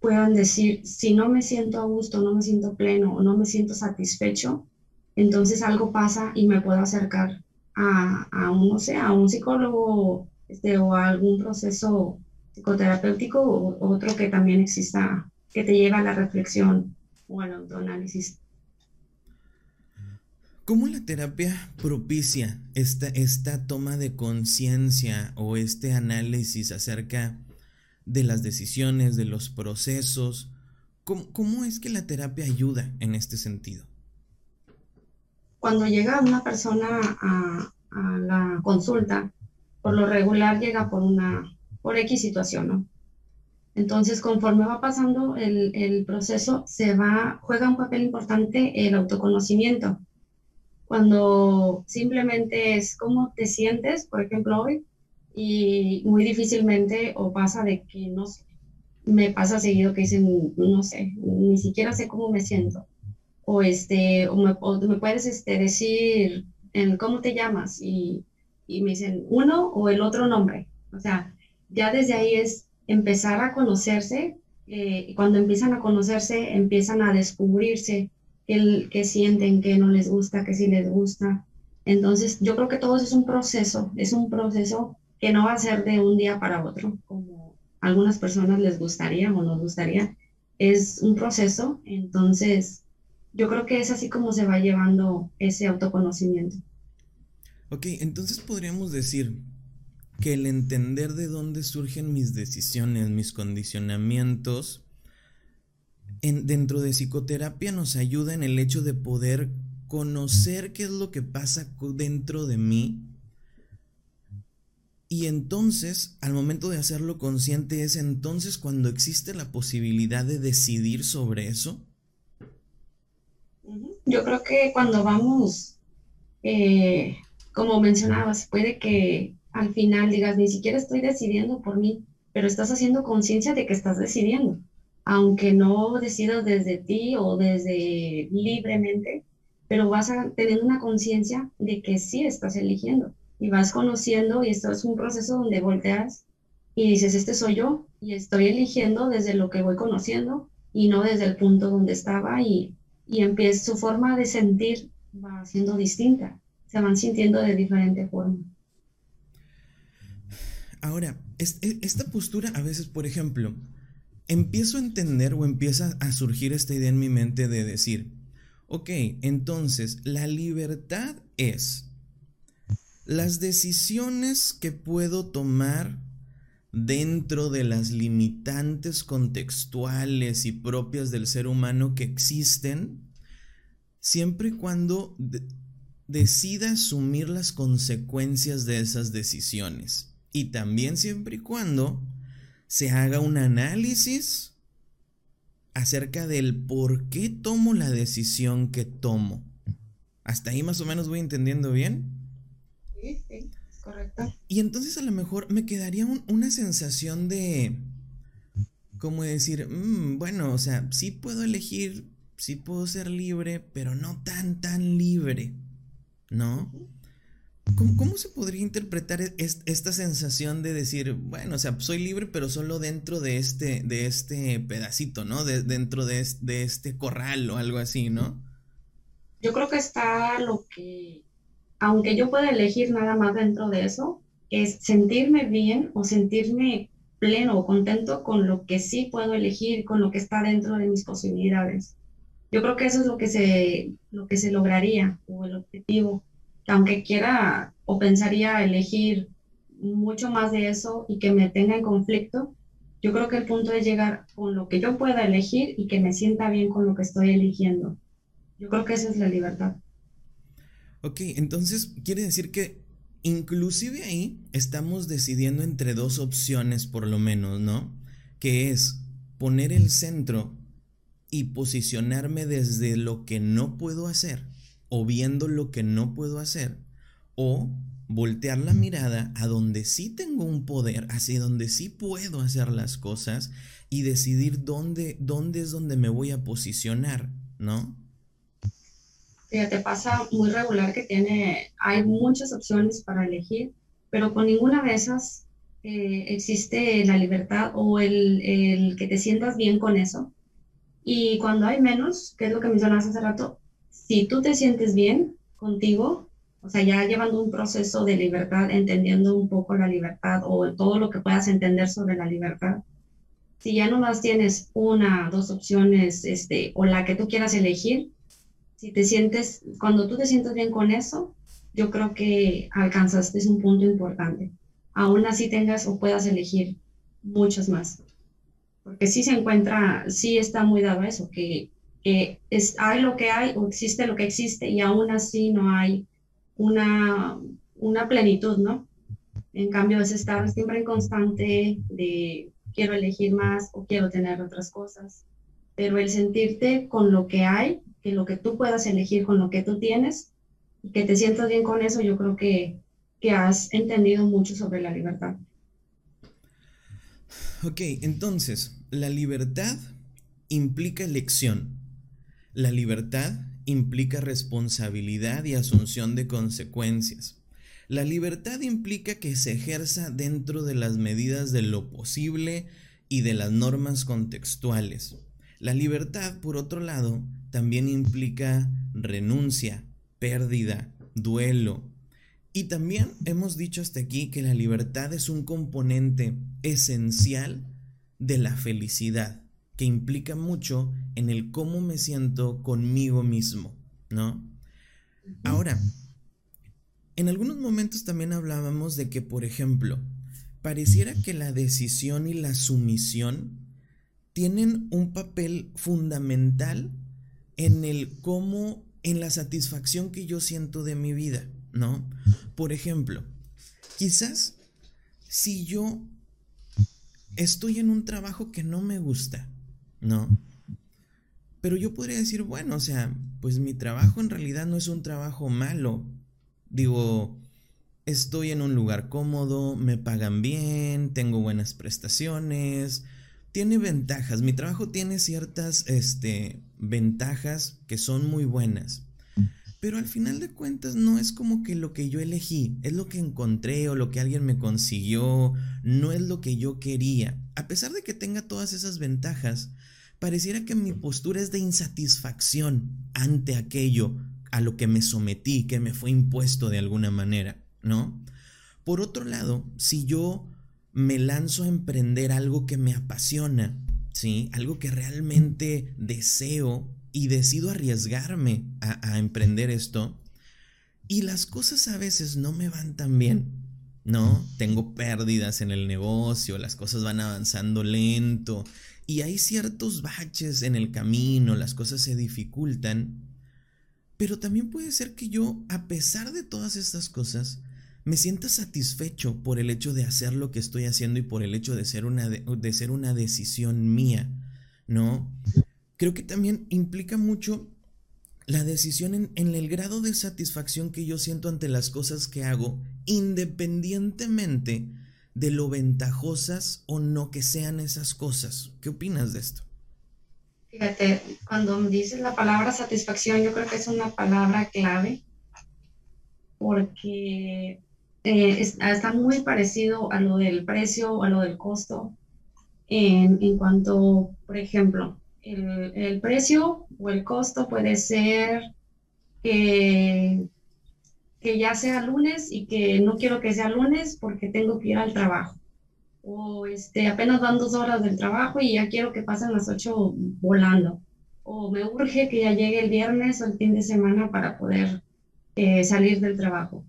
puedan decir, si no me siento a gusto, no me siento pleno o no me siento satisfecho, entonces algo pasa y me puedo acercar a, a un, no sé, a un psicólogo este, o algún proceso psicoterapéutico o otro que también exista, que te lleva a la reflexión o al autoanálisis. ¿Cómo la terapia propicia esta, esta toma de conciencia o este análisis acerca de las decisiones, de los procesos? ¿Cómo, ¿Cómo, es que la terapia ayuda en este sentido? Cuando llega una persona a, la consulta, por lo regular llega por una, por X situación, ¿no? Entonces, conforme va pasando el, el, proceso, se va, juega un papel importante el autoconocimiento. Cuando simplemente es cómo te sientes, por ejemplo, hoy, y muy difícilmente o pasa de que no sé, me pasa seguido que dicen, no sé, ni siquiera sé cómo me siento. O, este, o, me, o me puedes este, decir en cómo te llamas y y me dicen uno o el otro nombre. O sea, ya desde ahí es empezar a conocerse eh, y cuando empiezan a conocerse empiezan a descubrirse qué, qué sienten, qué no les gusta, qué sí les gusta. Entonces, yo creo que todo eso es un proceso, es un proceso que no va a ser de un día para otro, como algunas personas les gustaría o nos gustaría. Es un proceso, entonces yo creo que es así como se va llevando ese autoconocimiento. Ok, entonces podríamos decir que el entender de dónde surgen mis decisiones, mis condicionamientos, en, dentro de psicoterapia nos ayuda en el hecho de poder conocer qué es lo que pasa dentro de mí. Y entonces, al momento de hacerlo consciente, es entonces cuando existe la posibilidad de decidir sobre eso. Yo creo que cuando vamos eh, como mencionabas, puede que al final digas, ni siquiera estoy decidiendo por mí, pero estás haciendo conciencia de que estás decidiendo, aunque no decidas desde ti o desde libremente, pero vas a tener una conciencia de que sí estás eligiendo y vas conociendo y esto es un proceso donde volteas y dices, este soy yo y estoy eligiendo desde lo que voy conociendo y no desde el punto donde estaba y, y empieza su forma de sentir va siendo distinta se van sintiendo de diferente forma. Ahora, e, esta postura a veces, por ejemplo, empiezo a entender o empieza a surgir esta idea en mi mente de decir, ok, entonces la libertad es las decisiones que puedo tomar dentro de las limitantes contextuales y propias del ser humano que existen, siempre y cuando decida asumir las consecuencias de esas decisiones. Y también siempre y cuando se haga un análisis acerca del por qué tomo la decisión que tomo. ¿Hasta ahí más o menos voy entendiendo bien? Sí, sí, correcto. Y entonces a lo mejor me quedaría una sensación de, como decir, mm, bueno, o sea, sí puedo elegir, sí puedo ser libre, pero no tan, tan libre, ¿no? ¿Cómo, se podría interpretar esta sensación de decir, bueno, o sea, soy libre, pero solo dentro de este, de este pedacito, ¿no? dentro de, de este corral o algo así, ¿no? Yo creo que está lo que, aunque yo pueda elegir nada más dentro de eso, es sentirme bien o sentirme pleno o contento con lo que sí puedo elegir, con lo que está dentro de mis posibilidades. Yo creo que eso es lo que se, lo que se lograría o el objetivo aunque quiera o pensaría elegir mucho más de eso y que me tenga en conflicto, yo creo que el punto es llegar con lo que yo pueda elegir y que me sienta bien con lo que estoy eligiendo. Yo creo que esa es la libertad. Ok, entonces quiere decir que inclusive ahí estamos decidiendo entre dos opciones por lo menos, ¿no? Que es poner el centro y posicionarme desde lo que no puedo hacer o viendo lo que no puedo hacer, o voltear la mirada a donde sí tengo un poder, hacia donde sí puedo hacer las cosas y decidir dónde, dónde es donde me voy a posicionar, ¿no? te pasa muy regular que tiene, hay muchas opciones para elegir, pero con ninguna de esas eh, existe la libertad o el, el, que te sientas bien con eso. Y cuando hay menos, que es lo que mencionaste hace rato, si tú te sientes bien contigo, o sea, ya llevando un proceso de libertad, entendiendo un poco la libertad o todo lo que puedas entender sobre la libertad, si ya no más tienes una, dos opciones, este, o la que tú quieras elegir, si te sientes, cuando tú te sientes bien con eso, yo creo que alcanzaste un punto importante. Aún así tengas o puedas elegir muchos más. Porque sí se encuentra, sí está muy dado eso, que que es, hay lo que hay o existe lo que existe y aún así no hay una, una plenitud, ¿no? En cambio es estar siempre en constante de quiero elegir más o quiero tener otras cosas, pero el sentirte con lo que hay, que lo que tú puedas elegir con lo que tú tienes, y que te sientas bien con eso, yo creo que, que has entendido mucho sobre la libertad. Ok, entonces, la libertad implica elección. La libertad implica responsabilidad y asunción de consecuencias. La libertad implica que se ejerza dentro de las medidas de lo posible y de las normas contextuales. La libertad, por otro lado, también implica renuncia, pérdida, duelo. Y también hemos dicho hasta aquí que la libertad es un componente esencial de la felicidad que implica mucho en el cómo me siento conmigo mismo, ¿no? Ahora, en algunos momentos también hablábamos de que, por ejemplo, pareciera que la decisión y la sumisión tienen un papel fundamental en el cómo, en la satisfacción que yo siento de mi vida, ¿no? Por ejemplo, quizás si yo estoy en un trabajo que no me gusta, ¿no? Pero yo podría decir, bueno, o sea, pues mi trabajo en realidad no es un trabajo malo. Digo, estoy en un lugar cómodo, me pagan bien, tengo buenas prestaciones, tiene ventajas. Mi trabajo tiene ciertas este, ventajas que son muy buenas. Pero al final de cuentas no es como que lo que yo elegí, es lo que encontré o lo que alguien me consiguió, no es lo que yo quería. A pesar de que tenga todas esas ventajas, pareciera que mi postura es de insatisfacción ante aquello a lo que me sometí, que me fue impuesto de alguna manera, ¿no? Por otro lado, si yo me lanzo a emprender algo que me apasiona, ¿sí? Algo que realmente deseo y decido arriesgarme a, a emprender esto, y las cosas a veces no me van tan bien, ¿no? Tengo pérdidas en el negocio, las cosas van avanzando lento y hay ciertos baches en el camino, las cosas se dificultan, pero también puede ser que yo, a pesar de todas estas cosas, me sienta satisfecho por el hecho de hacer lo que estoy haciendo y por el hecho de ser una, de, ser una decisión mía, ¿no? Creo que también implica mucho la decisión en, en, el grado de satisfacción que yo siento ante las cosas que hago, independientemente de lo ventajosas o no que sean esas cosas. ¿Qué opinas de esto? Fíjate, cuando dices la palabra satisfacción, yo creo que es una palabra clave porque eh, está muy parecido a lo del precio o a lo del costo en, en cuanto, por ejemplo, el, precio o el costo puede ser que, que ya sea lunes y que no quiero que sea lunes porque tengo que ir al trabajo o este, apenas van dos horas del trabajo y ya quiero que pasen las ocho volando, o me urge que ya llegue el viernes o el fin de semana para poder eh, salir del trabajo.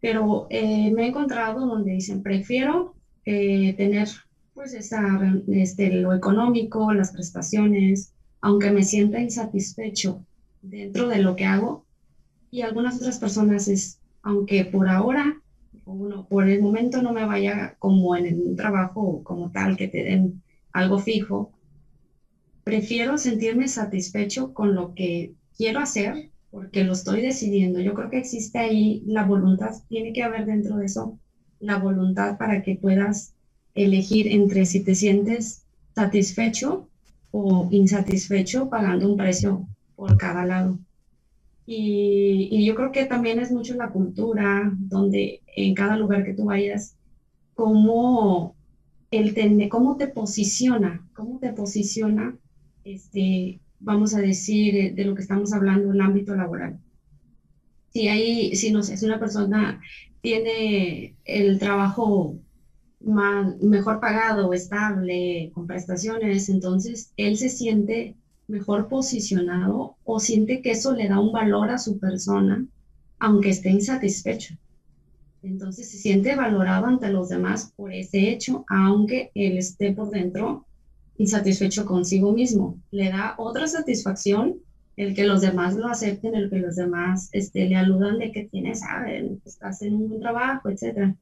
Pero eh, me he encontrado donde dicen, prefiero eh, tener pues esa, este, lo económico, las prestaciones, aunque me sienta insatisfecho dentro de lo que hago. Y algunas otras personas es, aunque por ahora uno por el momento no me vaya como en un trabajo como tal que te den algo fijo, prefiero sentirme satisfecho con lo que quiero hacer porque lo estoy decidiendo. Yo creo que existe ahí la voluntad, tiene que haber dentro de eso la voluntad para que puedas elegir entre si te sientes satisfecho o insatisfecho pagando un precio por cada lado. Y, yo creo que también es mucho la cultura, donde en cada lugar que tú vayas, cómo, el cómo te posiciona, cómo te posiciona, este, vamos a decir, de lo que estamos hablando, el ámbito laboral. Si hay, si no sé, si una persona tiene el trabajo más, mejor pagado, estable, con prestaciones, entonces él se siente mejor posicionado o siente que eso le da un valor a su persona, aunque esté insatisfecho. Entonces se siente valorado ante los demás por ese hecho, aunque él esté por dentro insatisfecho consigo mismo. Le da otra satisfacción el que los demás lo acepten, el que los demás este, le aludan de que tienes, saben, estás en un buen trabajo, etc.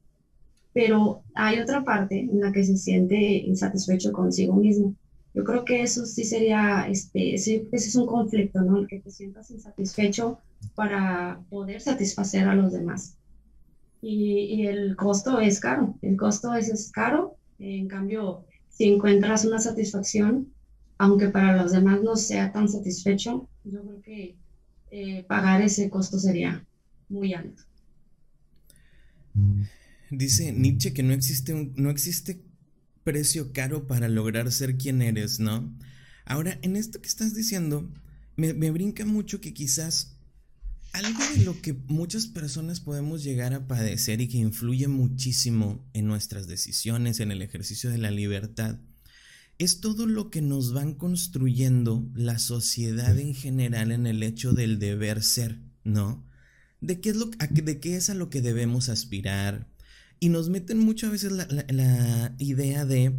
Pero hay otra parte en la que se siente insatisfecho consigo mismo. Yo creo que eso sí sería, este, ese, es un conflicto, ¿no? El que te sientas insatisfecho para poder satisfacer a los demás. Y, y el costo es caro, el costo es, caro, en cambio, si encuentras una satisfacción, aunque para los demás no sea tan satisfecho, yo creo que eh, pagar ese costo sería muy alto. Dice Nietzsche que no existe, un, no existe precio caro para lograr ser quien eres, ¿no? Ahora, en esto que estás diciendo, me, brinca mucho que quizás algo de lo que muchas personas podemos llegar a padecer y que influye muchísimo en nuestras decisiones, en el ejercicio de la libertad, es todo lo que nos van construyendo la sociedad en general en el hecho del deber ser, ¿no? De qué es, lo, de qué es a lo que debemos aspirar, y nos meten muchas veces la, idea de,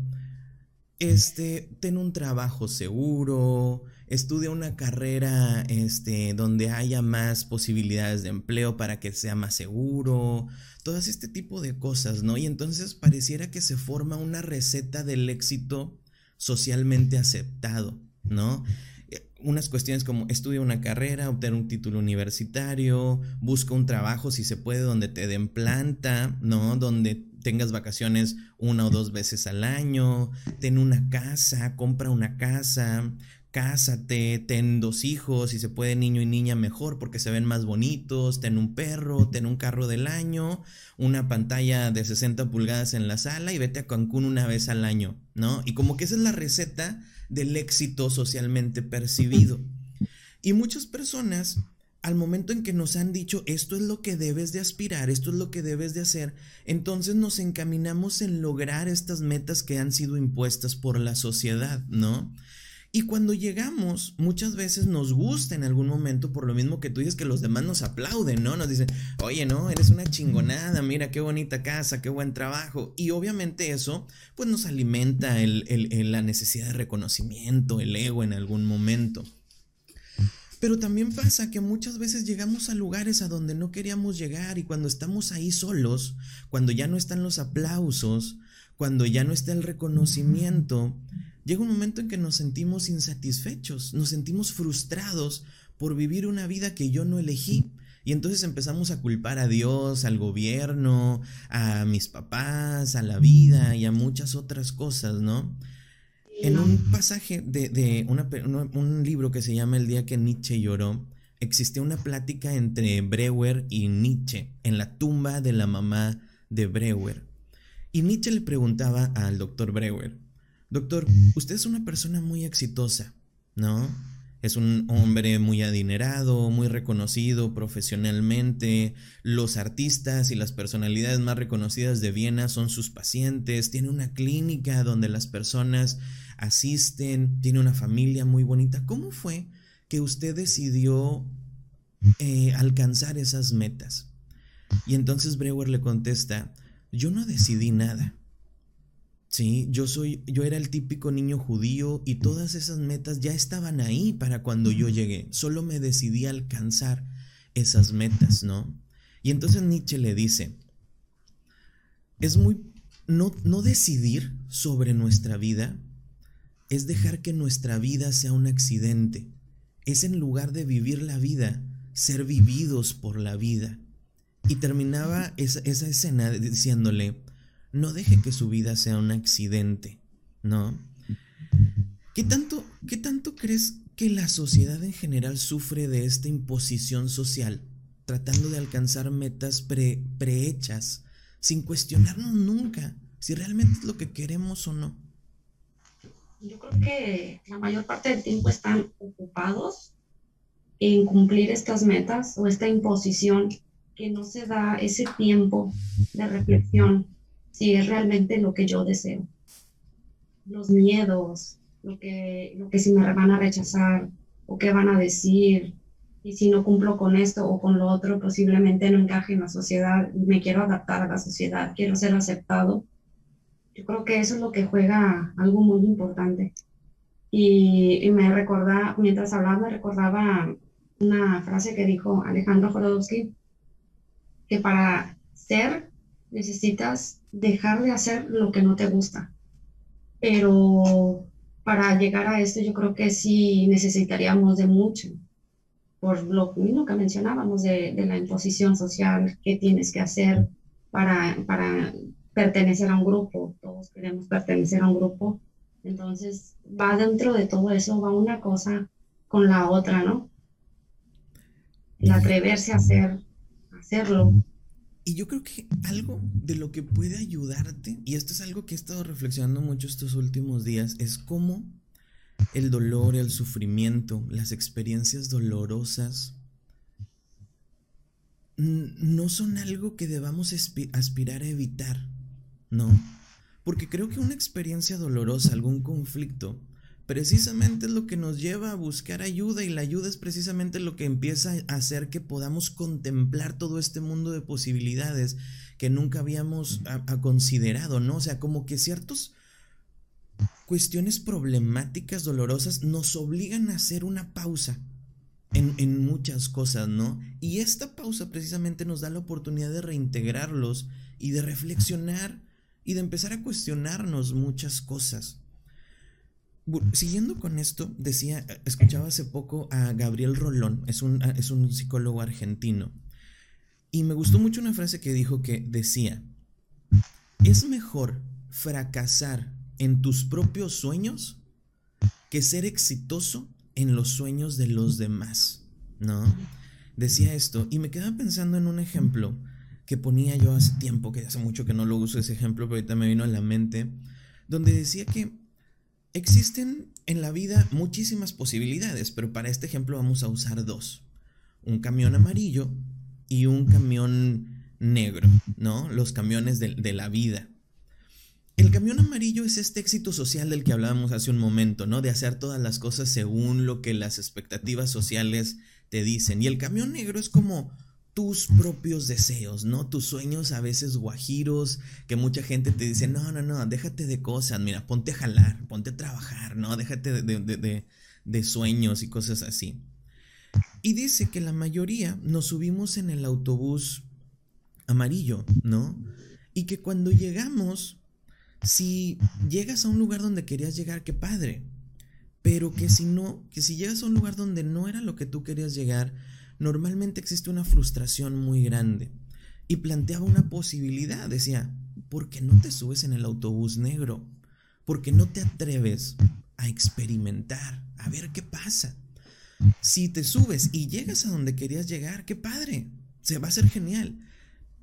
este, ten un trabajo seguro, estudia una carrera este, donde haya más posibilidades de empleo para que sea más seguro, todas este tipo de cosas, ¿no? Y entonces pareciera que se forma una receta del éxito socialmente aceptado, ¿no? Unas cuestiones como estudia una carrera, obtener un título universitario, busca un trabajo si se puede donde te den planta, ¿no? Donde tengas vacaciones una o dos veces al año, ten una casa, compra una casa, cásate, ten dos hijos, si se puede niño y niña mejor porque se ven más bonitos, ten un perro, ten un carro del año, una pantalla de 60 pulgadas en la sala y vete a Cancún una vez al año, ¿no? Y como que esa es la receta del éxito socialmente percibido. Y muchas personas, al momento en que nos han dicho esto es lo que debes de aspirar, esto es lo que debes de hacer, entonces nos encaminamos en lograr estas metas que han sido impuestas por la sociedad, ¿no? Y cuando llegamos, muchas veces nos gusta en algún momento, por lo mismo que tú dices que los demás nos aplauden, ¿no? Nos dicen, oye, no, eres una chingonada, mira qué bonita casa, qué buen trabajo. Y obviamente eso, pues nos alimenta la necesidad de reconocimiento, el ego en algún momento. Pero también pasa que muchas veces llegamos a lugares a donde no queríamos llegar y cuando estamos ahí solos, cuando ya no están los aplausos, cuando ya no está el reconocimiento, llega un momento en que nos sentimos insatisfechos, nos sentimos frustrados por vivir una vida que yo no elegí. Y entonces empezamos a culpar a Dios, al gobierno, a mis papás, a la vida y a muchas otras cosas, ¿no? En un pasaje de, un libro que se llama El día que Nietzsche lloró, existía una plática entre Breuer y Nietzsche en la tumba de la mamá de Breuer. Y Nietzsche le preguntaba al doctor Breuer, doctor, usted es una persona muy exitosa, ¿no? Es un hombre muy adinerado, muy reconocido profesionalmente. Los artistas y las personalidades más reconocidas de Viena son sus pacientes. Tiene una clínica donde las personas asisten. Tiene una familia muy bonita. ¿Cómo fue que usted decidió eh, alcanzar esas metas? Y entonces Brewer le contesta, yo no decidí nada. Sí, yo soy, yo era el típico niño judío y todas esas metas ya estaban ahí para cuando yo llegué. Solo me decidí a alcanzar esas metas, ¿no? Y entonces Nietzsche le dice, es muy, no, no decidir sobre nuestra vida, es dejar que nuestra vida sea un accidente. Es en lugar de vivir la vida, ser vividos por la vida. Y terminaba esa, esa escena diciéndole, no deje que su vida sea un accidente, ¿no? ¿Qué tanto, qué tanto crees que la sociedad en general sufre de esta imposición social, tratando de alcanzar metas pre, prehechas, sin cuestionarnos nunca si realmente es lo que queremos o no? Yo creo que la mayor parte del tiempo están ocupados en cumplir estas metas o esta imposición que no se da ese tiempo de reflexión si es realmente lo que yo deseo. Los miedos, lo que, lo que si me van a rechazar o qué van a decir, y si no cumplo con esto o con lo otro, posiblemente no encaje en la sociedad, me quiero adaptar a la sociedad, quiero ser aceptado. Yo creo que eso es lo que juega algo muy importante. Y, me recordaba, mientras hablaba, recordaba una frase que dijo Alejandro Jorodowski, que para ser necesitas dejar de hacer lo que no te gusta. Pero para llegar a esto yo creo que sí necesitaríamos de mucho, por lo mismo que mencionábamos de, la imposición social, que tienes que hacer para, para pertenecer a un grupo. Todos queremos pertenecer a un grupo. Entonces va dentro de todo eso, va una cosa con la otra, ¿no? El atreverse a hacer, hacerlo. Y yo creo que algo de lo que puede ayudarte, y esto es algo que he estado reflexionando mucho estos últimos días, es cómo el dolor, el sufrimiento, las experiencias dolorosas no son algo que debamos aspirar a evitar, ¿no? Porque creo que una experiencia dolorosa, algún conflicto, precisamente es lo que nos lleva a buscar ayuda y la ayuda es precisamente lo que empieza a hacer que podamos contemplar todo este mundo de posibilidades que nunca habíamos considerado, ¿no? O sea, como que ciertas cuestiones problemáticas, dolorosas, nos obligan a hacer una pausa en, en muchas cosas, ¿no? Y esta pausa precisamente nos da la oportunidad de reintegrarlos y de reflexionar y de empezar a cuestionarnos muchas cosas siguiendo con esto, decía, escuchaba hace poco a Gabriel Rolón, es un, es un psicólogo argentino, y me gustó mucho una frase que dijo que decía, es mejor fracasar en tus propios sueños que ser exitoso en los sueños de los demás, ¿no? Decía esto y me quedaba pensando en un ejemplo que ponía yo hace tiempo, que hace mucho que no lo uso ese ejemplo, pero ahorita me vino a la mente, donde decía que Existen en la vida muchísimas posibilidades, pero para este ejemplo vamos a usar dos. Un camión amarillo y un camión negro, ¿no? Los camiones de, la vida. El camión amarillo es este éxito social del que hablábamos hace un momento, ¿no? De hacer todas las cosas según lo que las expectativas sociales te dicen. Y el camión negro es como tus propios deseos, ¿no? Tus sueños a veces guajiros, que mucha gente te dice, no, no, no, déjate de cosas, mira, ponte a jalar, ponte a trabajar, ¿no? Déjate de, sueños y cosas así. Y dice que la mayoría nos subimos en el autobús amarillo, ¿no? Y que cuando llegamos si llegas a un lugar donde querías llegar, qué padre. Pero que si no, que si llegas a un lugar donde no era lo que tú querías llegar, normalmente existe una frustración muy grande. Y planteaba una posibilidad, decía, ¿por qué no te subes en el autobús negro? ¿Por qué no te atreves a experimentar, a ver qué pasa? Si te subes y llegas a donde querías llegar, qué padre, se va a ser genial.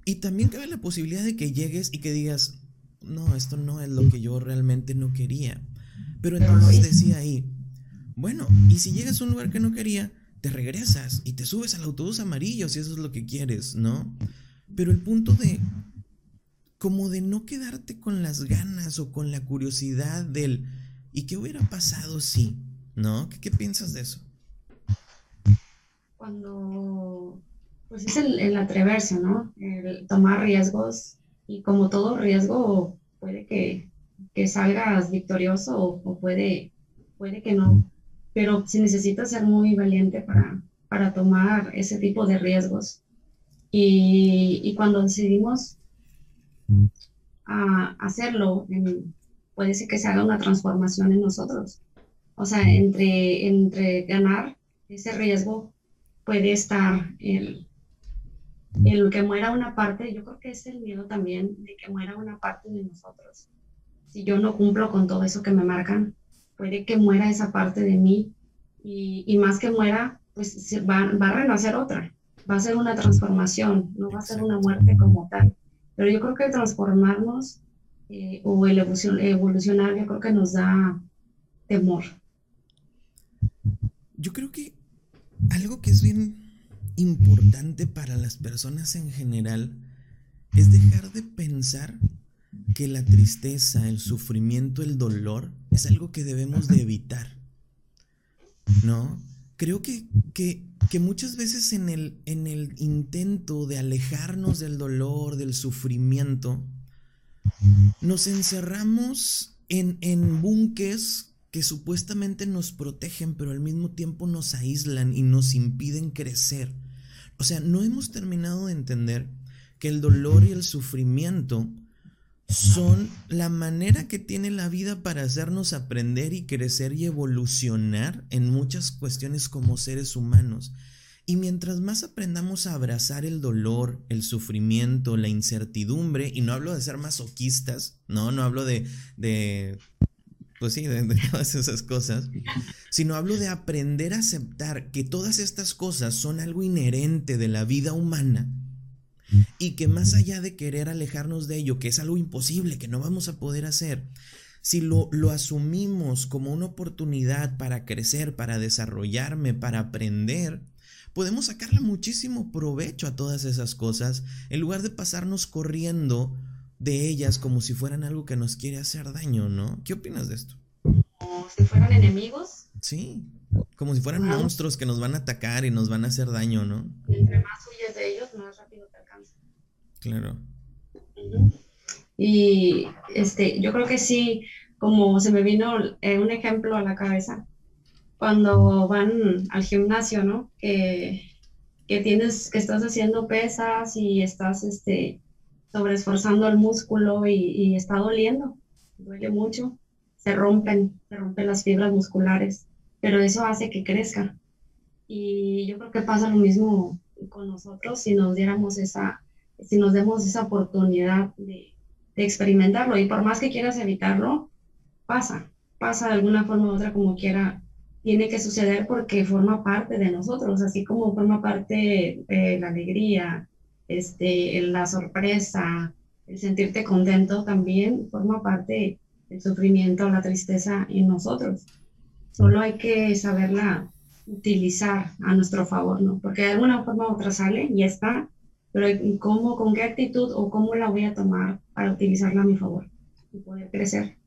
Y también cabe la posibilidad de que llegues y que digas, no, esto no es lo que yo realmente no quería. Pero entonces decía ahí, bueno, y si llegas a un lugar que no quería, te regresas y te subes al autobús amarillo si eso es lo que quieres, ¿no? Pero el punto de, como de no quedarte con las ganas o con la curiosidad del, ¿y qué hubiera pasado si? ¿No? ¿Qué, piensas de eso? Cuando, pues es el, el atreverse, ¿no? El tomar riesgos y como todo riesgo puede que, salgas victorioso o, puede, puede que no, pero si necesitas ser muy valiente para, para tomar ese tipo de riesgos. Y, cuando decidimos a hacerlo, puede ser que se haga una transformación en nosotros. O sea, entre, entre ganar ese riesgo puede estar el, el que muera una parte, yo creo que es el miedo también de que muera una parte de nosotros. Si yo no cumplo con todo eso que me marcan, puede que muera esa parte de mí y, y más que muera, pues va, va, a renacer otra, va a ser una transformación, no va a ser una muerte como tal. Pero yo creo que transformarnos eh, o el evolucionar, yo creo que nos da temor. Yo creo que algo que es bien importante para las personas en general es dejar de pensar que la tristeza, el sufrimiento, el dolor es algo que debemos de evitar. ¿No? Creo que, que, que muchas veces en el, en el intento de alejarnos del dolor, del sufrimiento, nos encerramos en, en búnques que supuestamente nos protegen, pero al mismo tiempo nos aíslan y nos impiden crecer. O sea, no hemos terminado de entender que el dolor y el sufrimiento son la manera que tiene la vida para hacernos aprender y crecer y evolucionar en muchas cuestiones como seres humanos. Y mientras más aprendamos a abrazar el dolor, el sufrimiento, la incertidumbre, y no hablo de ser masoquistas, no, no hablo de, de pues sí, de, todas esas cosas, sino hablo de aprender a aceptar que todas estas cosas son algo inherente de la vida humana y que más allá de querer alejarnos de ello, que es algo imposible, que no vamos a poder hacer, si lo, lo asumimos como una oportunidad para crecer, para desarrollarme, para aprender, podemos sacarle muchísimo provecho a todas esas cosas en lugar de pasarnos corriendo de ellas como si fueran algo que nos quiere hacer daño, ¿no? ¿Qué opinas de esto? Como si fueran enemigos. Sí, como si fueran monstruos que nos van a atacar y nos van a hacer daño, ¿no? Y entre más huyes de ellos, más rápido. Claro. Y este, yo creo que sí, como se me vino eh, un ejemplo a la cabeza, cuando van al gimnasio, ¿no? Que, que tienes, que estás haciendo pesas y estás, este, sobreesforzando el músculo y, está doliendo, duele mucho, se rompen, se rompen las fibras musculares, pero eso hace que crezca. Y yo creo que pasa lo mismo con nosotros si nos diéramos esa, si nos demos esa oportunidad de, experimentarlo. Y por más que quieras evitarlo, pasa, pasa de alguna forma u otra como quiera tiene que suceder porque forma parte de nosotros, así como forma parte de la alegría, este, la sorpresa, el sentirte contento también forma parte del sufrimiento, la tristeza en nosotros. Solo hay que saberla utilizar a nuestro favor, ¿no? Porque de alguna forma u otra sale y está, pero ¿cómo, con qué actitud o cómo la voy a tomar para utilizarla a mi favor y poder crecer?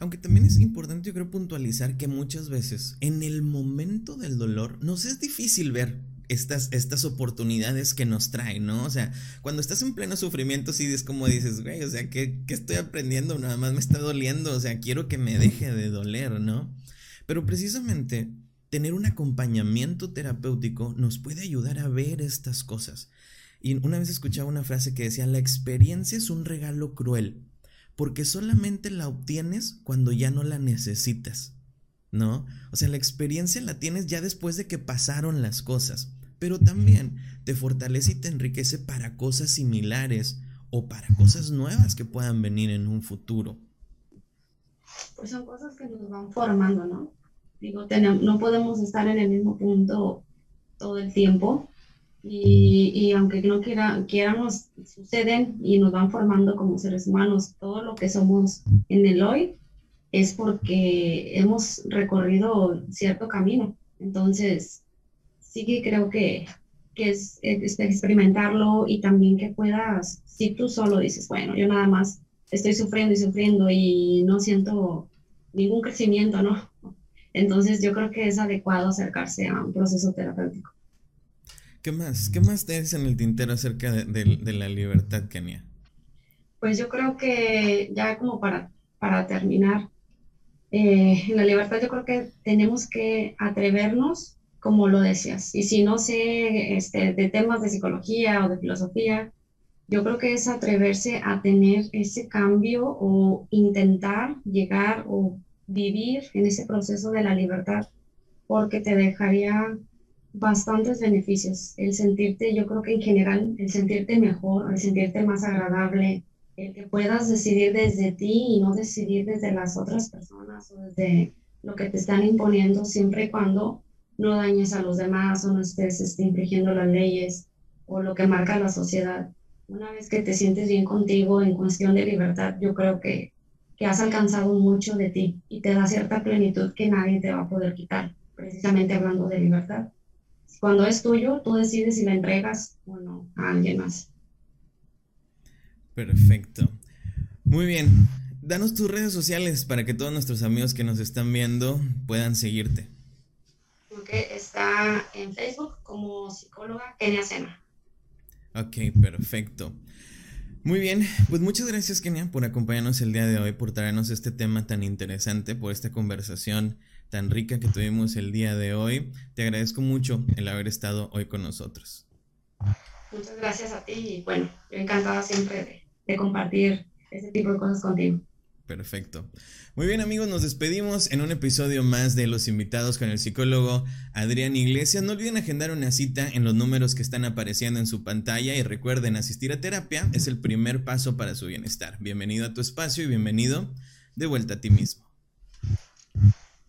Aunque también es importante, yo creo, puntualizar que muchas veces en el momento del dolor nos es difícil ver estas, estas oportunidades que nos traen, ¿no? O sea, cuando estás en pleno sufrimiento, sí es como dices, güey, o sea, ¿qué, ¿qué, estoy aprendiendo? Nada más me está doliendo, o sea, quiero que me deje de doler, ¿no? Pero precisamente tener un acompañamiento terapéutico nos puede ayudar a ver estas cosas. Y una vez escuchaba una frase que decía, la experiencia es un regalo cruel, porque solamente la obtienes cuando ya no la necesitas, ¿no? O sea, la experiencia la tienes ya después de que pasaron las cosas, pero también te fortalece y te enriquece para cosas similares o para cosas nuevas que puedan venir en un futuro. Pues son cosas que nos van formando, ¿no? Digo, tenemos, no podemos estar en el mismo punto todo el tiempo y, y aunque no quiera, quieramos, suceden y nos van formando como seres humanos. Todo lo que somos en el hoy es porque hemos recorrido cierto camino. Entonces, sí que creo que, que es, es, experimentarlo y también que puedas, si tú solo dices, bueno, yo nada más estoy sufriendo y sufriendo y no siento ningún crecimiento, ¿no? Entonces yo creo que es adecuado acercarse a un proceso terapéutico. ¿Qué más? ¿Qué más te en el tintero acerca de, la libertad, Kenia? Pues yo creo que ya como para, para terminar, eh, en la libertad yo creo que tenemos que atrevernos, como lo decías, y si no sé este, de temas de psicología o de filosofía, yo creo que es atreverse a tener ese cambio o intentar llegar o vivir en ese proceso de la libertad, porque te dejaría bastantes beneficios. El sentirte, yo creo que en general, el sentirte mejor, el sentirte más agradable, el que puedas decidir desde ti y no decidir desde las otras personas o desde lo que te están imponiendo siempre y cuando no dañes a los demás o no estés este, infringiendo las leyes o lo que marca la sociedad. Una vez que te sientes bien contigo en cuestión de libertad, yo creo que, que has alcanzado mucho de ti y te da cierta plenitud que nadie te va a poder quitar, precisamente hablando de libertad. Cuando es tuyo, tú decides si la entregas o no a alguien más. Perfecto. Muy bien. Danos tus redes sociales para que todos nuestros amigos que nos están viendo puedan seguirte. Ok, está en Facebook como psicóloga Kenia Sena. Ok, perfecto. Muy bien, pues muchas gracias Kenia por acompañarnos el día de hoy, por traernos este tema tan interesante, por esta conversación tan rica que tuvimos el día de hoy. Te agradezco mucho el haber estado hoy con nosotros. Muchas gracias a ti y bueno, yo encantada siempre de, compartir este tipo de cosas contigo. Perfecto. Muy bien amigos, nos despedimos en un episodio más de Los Invitados con el psicólogo Adrián Iglesias. No olviden agendar una cita en los números que están apareciendo en su pantalla y recuerden, asistir a terapia es el primer paso para su bienestar. Bienvenido a tu espacio y bienvenido de vuelta a ti mismo.